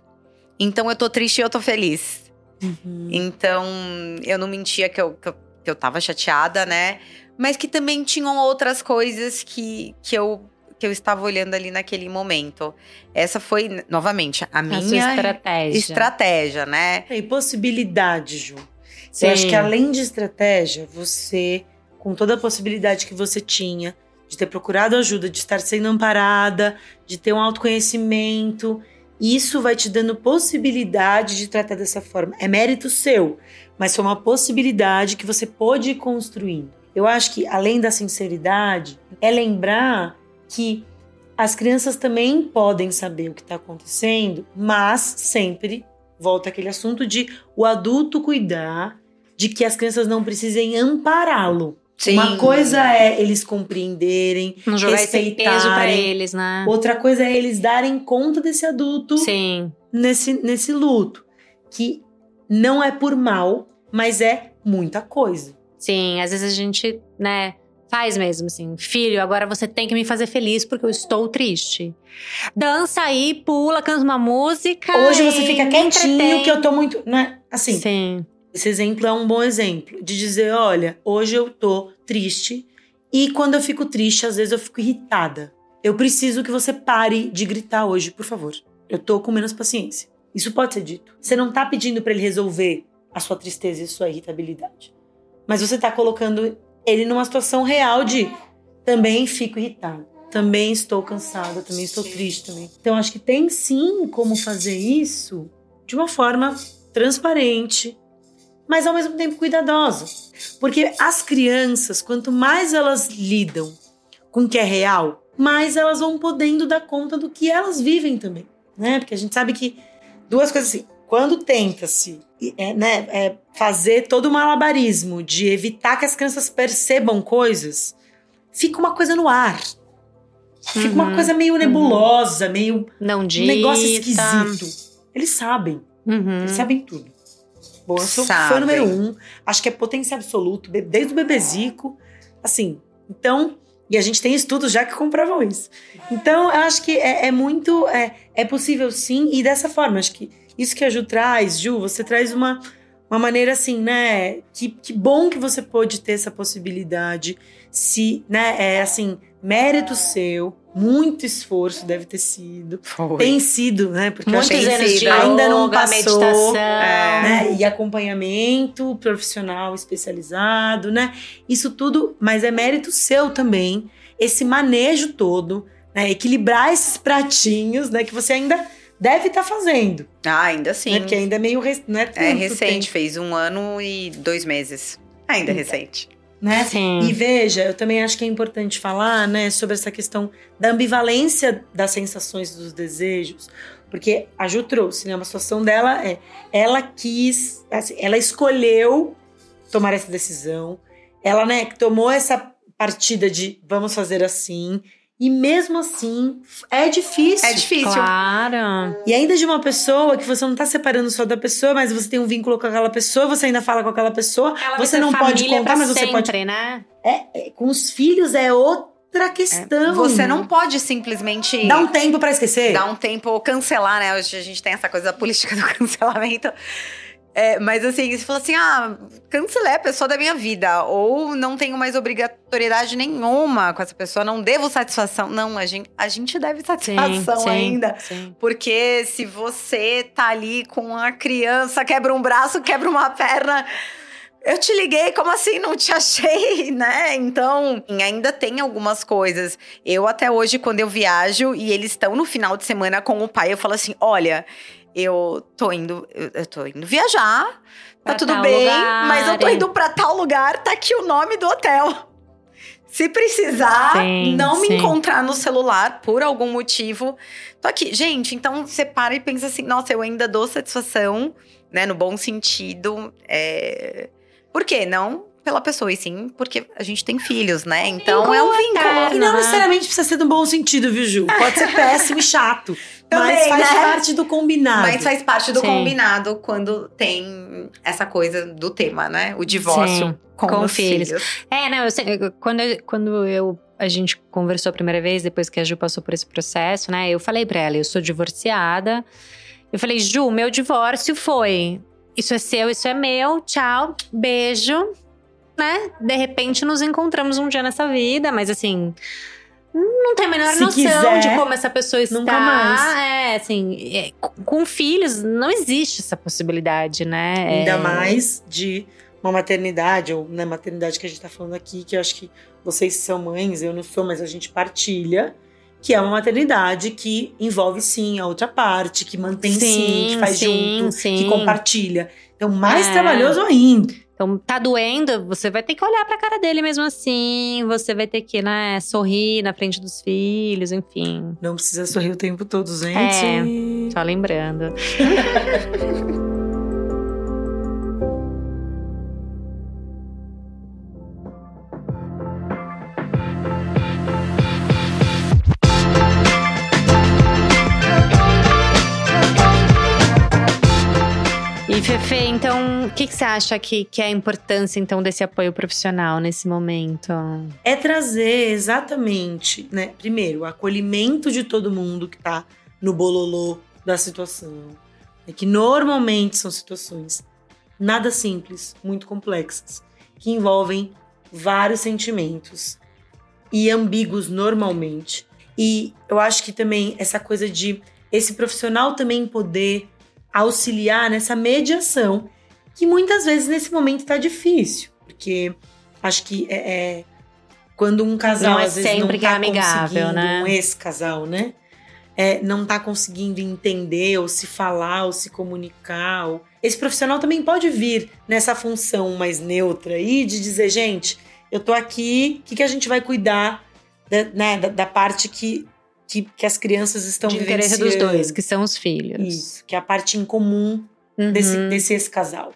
Então eu tô triste e eu tô feliz. Uhum. Então eu não mentia que eu, que eu, que eu tava chateada, né? Mas que também tinham outras coisas que, que eu que eu estava olhando ali naquele momento. Essa foi, novamente, a, a minha estratégia. estratégia, né? E possibilidade, Ju. Sim. Eu acho que além de estratégia, você, com toda a possibilidade que você tinha de ter procurado ajuda, de estar sendo amparada, de ter um autoconhecimento isso vai te dando possibilidade de tratar dessa forma. É mérito seu, mas foi uma possibilidade que você pôde ir construindo. Eu acho que, além da sinceridade, é lembrar que as crianças também podem saber o que está acontecendo, mas sempre volta aquele assunto de o adulto cuidar de que as crianças não precisem ampará-lo. Sim. Uma coisa é eles compreenderem, não jogar respeitarem. Esse peso pra eles, né? Outra coisa é eles darem conta desse adulto Sim. Nesse, nesse luto. Que não é por mal, mas é muita coisa. Sim, às vezes a gente, né, faz mesmo assim. Filho, agora você tem que me fazer feliz porque eu estou triste. Dança aí, pula, canta uma música. Hoje você fica quietinho que eu tô muito, né? Assim. Sim. Esse exemplo é um bom exemplo de dizer: olha, hoje eu tô triste e quando eu fico triste, às vezes eu fico irritada. Eu preciso que você pare de gritar hoje, por favor. Eu tô com menos paciência. Isso pode ser dito. Você não tá pedindo para ele resolver a sua tristeza e sua irritabilidade. Mas você tá colocando ele numa situação real de também fico irritada, também estou cansada, também estou triste também. Então acho que tem sim como fazer isso de uma forma transparente, mas ao mesmo tempo cuidadosa. Porque as crianças, quanto mais elas lidam com o que é real, mais elas vão podendo dar conta do que elas vivem também, né? Porque a gente sabe que duas coisas assim, quando tenta-se é, né, é fazer todo o malabarismo de evitar que as crianças percebam coisas, fica uma coisa no ar. Fica uhum, uma coisa meio nebulosa, uhum. meio Não um negócio esquisito. Eles sabem. Uhum. Eles sabem tudo. Bom, eu sou fã número um. Acho que é potência absoluta, desde o bebezico. Assim, então. E a gente tem estudos já que comprovam isso. Então, eu acho que é, é muito. É, é possível sim, e dessa forma. Acho que isso que a Ju traz, Ju, você traz uma, uma maneira assim, né? Que, que bom que você pôde ter essa possibilidade. Se, né, é assim, mérito seu, muito esforço deve ter sido. Foi. Tem sido, né? Porque Muitos eu acho que de ainda não passou, meditação. É. né? E acompanhamento profissional especializado, né? Isso tudo, mas é mérito seu também. Esse manejo todo, né? Equilibrar esses pratinhos, né? Que você ainda deve estar fazendo. Ah, ainda sim. Né? Porque ainda é meio. rec- Não é, É tanto recente, tempo, fez um ano e dois meses. Ainda é Então. recente. Né? Sim. E veja, eu também acho que é importante falar, né, sobre essa questão da ambivalência das sensações e dos desejos, porque a Ju trouxe, né, uma situação dela é, ela quis, assim, ela escolheu tomar essa decisão, ela, né, tomou essa partida de vamos fazer assim, e mesmo assim é difícil. É difícil. Claro. E ainda de uma pessoa que você não tá separando só da pessoa, mas você tem um vínculo com aquela pessoa, você ainda fala com aquela pessoa, Ela você não pode contar, mas você sempre, pode né? é, com os filhos é outra questão. Você não pode simplesmente Dá um tempo pra esquecer. dar um tempo ou cancelar, né? Hoje a gente tem essa coisa da política do cancelamento. É, mas assim, você fala assim: ah, cancelei a pessoa da minha vida. Ou não tenho mais obrigatoriedade nenhuma com essa pessoa, não devo satisfação. Não, a gente, a gente deve satisfação ainda. Sim. Porque se você tá ali com a criança, quebra um braço, quebra uma perna. Eu te liguei, como assim? Não te achei, né? Então, ainda tem algumas coisas. Eu, até hoje, quando eu viajo e eles estão no final de semana com o pai, eu falo assim: olha, eu tô indo, eu, tô indo viajar, tá Pra tudo tal bem, lugar, mas eu tô indo pra tal lugar, tá aqui o nome do hotel. Se precisar Sim, não me sim. encontrar no celular por algum motivo, tô aqui. Gente, então você para e pensa assim: nossa, eu ainda dou satisfação, né, no bom sentido. É... Por quê? Não pela pessoa, e sim porque a gente tem filhos, né? Então é um vínculo. eterno. E não né? necessariamente precisa ser no bom sentido, viu, Ju? Pode ser péssimo e chato. Também, mas faz né? parte do combinado. Mas faz parte do Sim. combinado quando tem essa coisa do tema, né? O divórcio Sim, com, com os filhos. filhos. É, não, eu, sei- eu- quando, eu- quando eu, a gente conversou a primeira vez, depois que a Ju passou por esse processo, né? Eu falei pra ela, eu sou divorciada. Eu falei, Ju, meu divórcio foi. Isso é seu, isso é meu, tchau, beijo. Né? De repente nos encontramos um dia nessa vida, mas assim. Não tem a menor Se noção quiser, de como essa pessoa está. nunca mais. É, assim, é, com- com filhos não existe essa possibilidade, né? Ainda É, mais de uma maternidade, ou na maternidade que a gente tá falando aqui, que eu acho que vocês são mães, eu não sou, mas a gente partilha. Que é uma maternidade que envolve sim a outra parte, que mantém sim, que faz sim, junto, sim. que compartilha. Então, mais É. trabalhoso ainda. Então, tá doendo, você vai ter que olhar pra cara dele mesmo assim. Você vai ter que, né, sorrir na frente dos filhos, enfim. Não precisa sorrir o tempo todo, gente. É. Só lembrando. Fefe, então, o que, que você acha que, que é a importância então desse apoio profissional nesse momento? É trazer exatamente, né? Primeiro, o acolhimento de todo mundo que tá no bololô da situação. né, Que normalmente são situações nada simples, muito complexas, que envolvem vários sentimentos e ambíguos normalmente. E eu acho que também essa coisa de esse profissional também poder auxiliar nessa mediação, que muitas vezes nesse momento tá difícil, porque acho que é, é quando um casal Não é às vezes sempre não que é tá amigável, conseguindo, né? um ex-casal, né? É, não tá conseguindo entender ou se falar ou se comunicar. Ou... Esse profissional também pode vir nessa função mais neutra aí de dizer, gente, eu tô aqui, o que, que a gente vai cuidar da, né, da, da parte que, que, que as crianças estão de interesse dos dois, que são os filhos. Isso, que é a parte em comum Uhum. desse, desse ex-casal.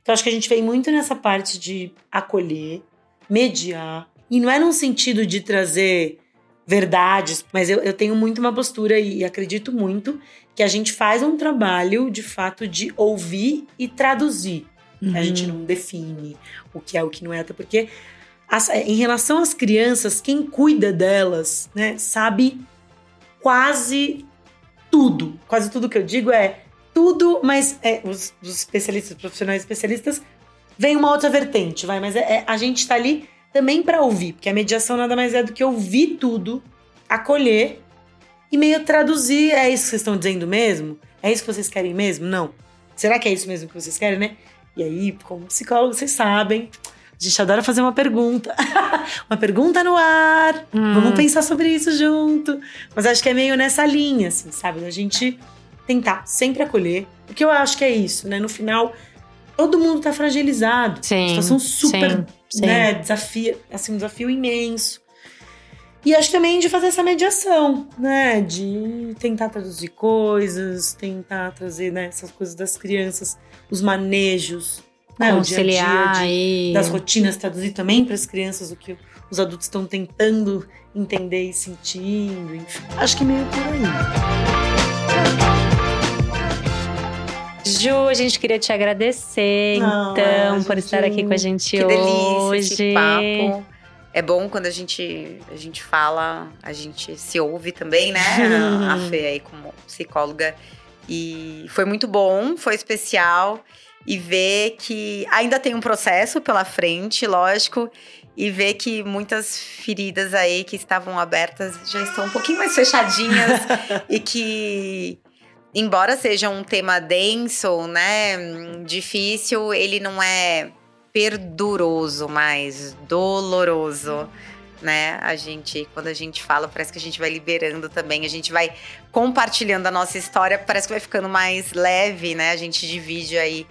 Então, acho que a gente vem muito nessa parte de acolher, mediar. E não é num sentido de trazer verdades, mas eu, eu tenho muito uma postura e acredito muito que a gente faz um trabalho, de fato, de ouvir e traduzir. A gente Uhum. não define o que é o que não é, até porque as- em relação às crianças, quem cuida delas, né, sabe quase tudo. Quase tudo que eu digo é tudo, mas é, os, os especialistas, profissionais especialistas, vem uma outra vertente, vai, mas é, é a gente tá ali também para ouvir, porque a mediação nada mais é do que ouvir tudo, acolher e meio traduzir. É isso que vocês estão dizendo mesmo? É isso que vocês querem mesmo? Não. Será que é isso mesmo que vocês querem, né? E aí, como psicólogo, vocês sabem, a gente adora fazer uma pergunta. uma pergunta no ar. Hum. Vamos pensar sobre isso junto. Mas acho que é meio nessa linha, assim, sabe? A gente tentar sempre acolher. Porque eu acho que é isso, né? No final, todo mundo tá fragilizado. Sim. Situação super, sim, né? Sim. Desafio, assim, um desafio imenso. E acho também de fazer essa mediação, né? De tentar traduzir coisas, tentar trazer né, essas coisas das crianças, os manejos, né? Conciliar o dia a dia de, das rotinas, traduzir também para as crianças o que os adultos estão tentando entender e sentindo. Enfim, acho que meio por aí. Ju, a gente queria te agradecer, ah, então, por estar aqui com a gente que hoje. Delícia, papo é bom quando a gente, a gente fala, a gente se ouve também, né? a Fê aí como psicóloga. E foi muito bom, foi especial. E ver que ainda tem um processo pela frente, lógico. E ver que muitas feridas aí que estavam abertas já estão um pouquinho mais fechadinhas. e que embora seja um tema denso, né, difícil, ele não é perduroso, mas doloroso, né? A gente, quando a gente fala, parece que a gente vai liberando também, a gente vai compartilhando a nossa história, parece que vai ficando mais leve, né? A gente divide aí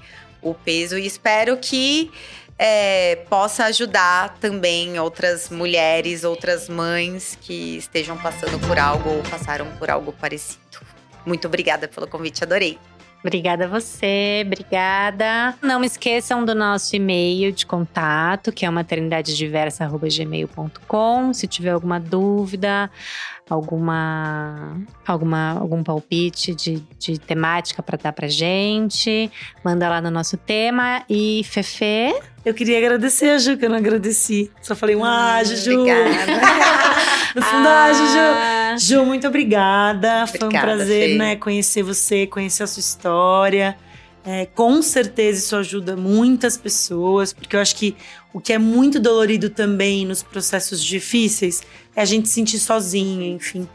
o peso e espero que é, possa ajudar também outras mulheres, outras mães que estejam passando por algo ou passaram por algo parecido. Muito obrigada pelo convite, adorei. Obrigada a você, obrigada. Não esqueçam do nosso e-mail de contato, que é maternidadediversa.gmail.com. Se tiver alguma dúvida, alguma, alguma algum palpite de, de temática para dar pra gente, manda lá no nosso tema. E Fefe. Eu queria agradecer a Ju, que eu não agradeci. Só falei um ah, Juju. Obrigada. no fundo, ah, Juju. Ju, muito obrigada. obrigada Foi um prazer, Fê. né, conhecer você, conhecer a sua história. É, com certeza isso ajuda muitas pessoas, porque eu acho que o que é muito dolorido também nos processos difíceis é a gente sentir sozinho, enfim.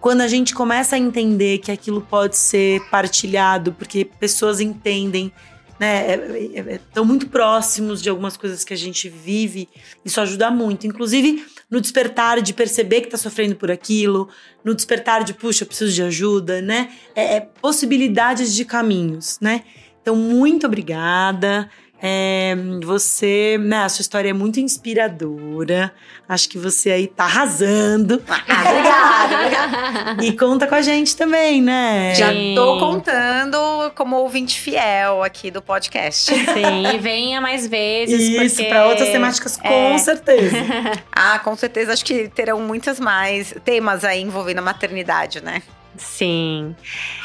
Quando a gente começa a entender que aquilo pode ser partilhado, porque pessoas entendem, né, estão é, é, é muito próximos de algumas coisas que a gente vive, isso ajuda muito. Inclusive no despertar de perceber que está sofrendo por aquilo, no despertar de, puxa, eu preciso de ajuda, né? É, é possibilidades de caminhos, né? Então, muito obrigada. É, você, né, a sua história é muito inspiradora. Acho que você aí tá arrasando. Ah, obrigada, obrigada. E conta com a gente também, né? Já tô contando como ouvinte fiel aqui do podcast. Sim, e venha mais vezes. Isso, porque... para outras temáticas, é. com certeza. ah, com certeza. Acho que terão muitas mais temas aí envolvendo a maternidade, né? Sim.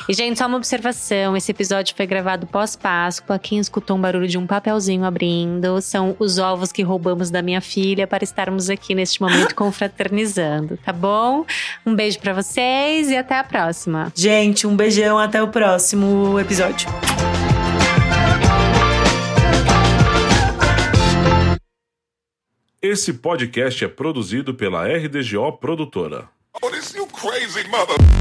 E, gente, só uma observação: esse episódio foi gravado pós-Páscoa. Quem escutou um barulho de um papelzinho abrindo são os ovos que roubamos da minha filha para estarmos aqui neste momento confraternizando, tá bom? Um beijo para vocês e até a próxima. Gente, um beijão, até o próximo episódio. Esse podcast é produzido pela RDGO Produtora. Oh, this you crazy mother...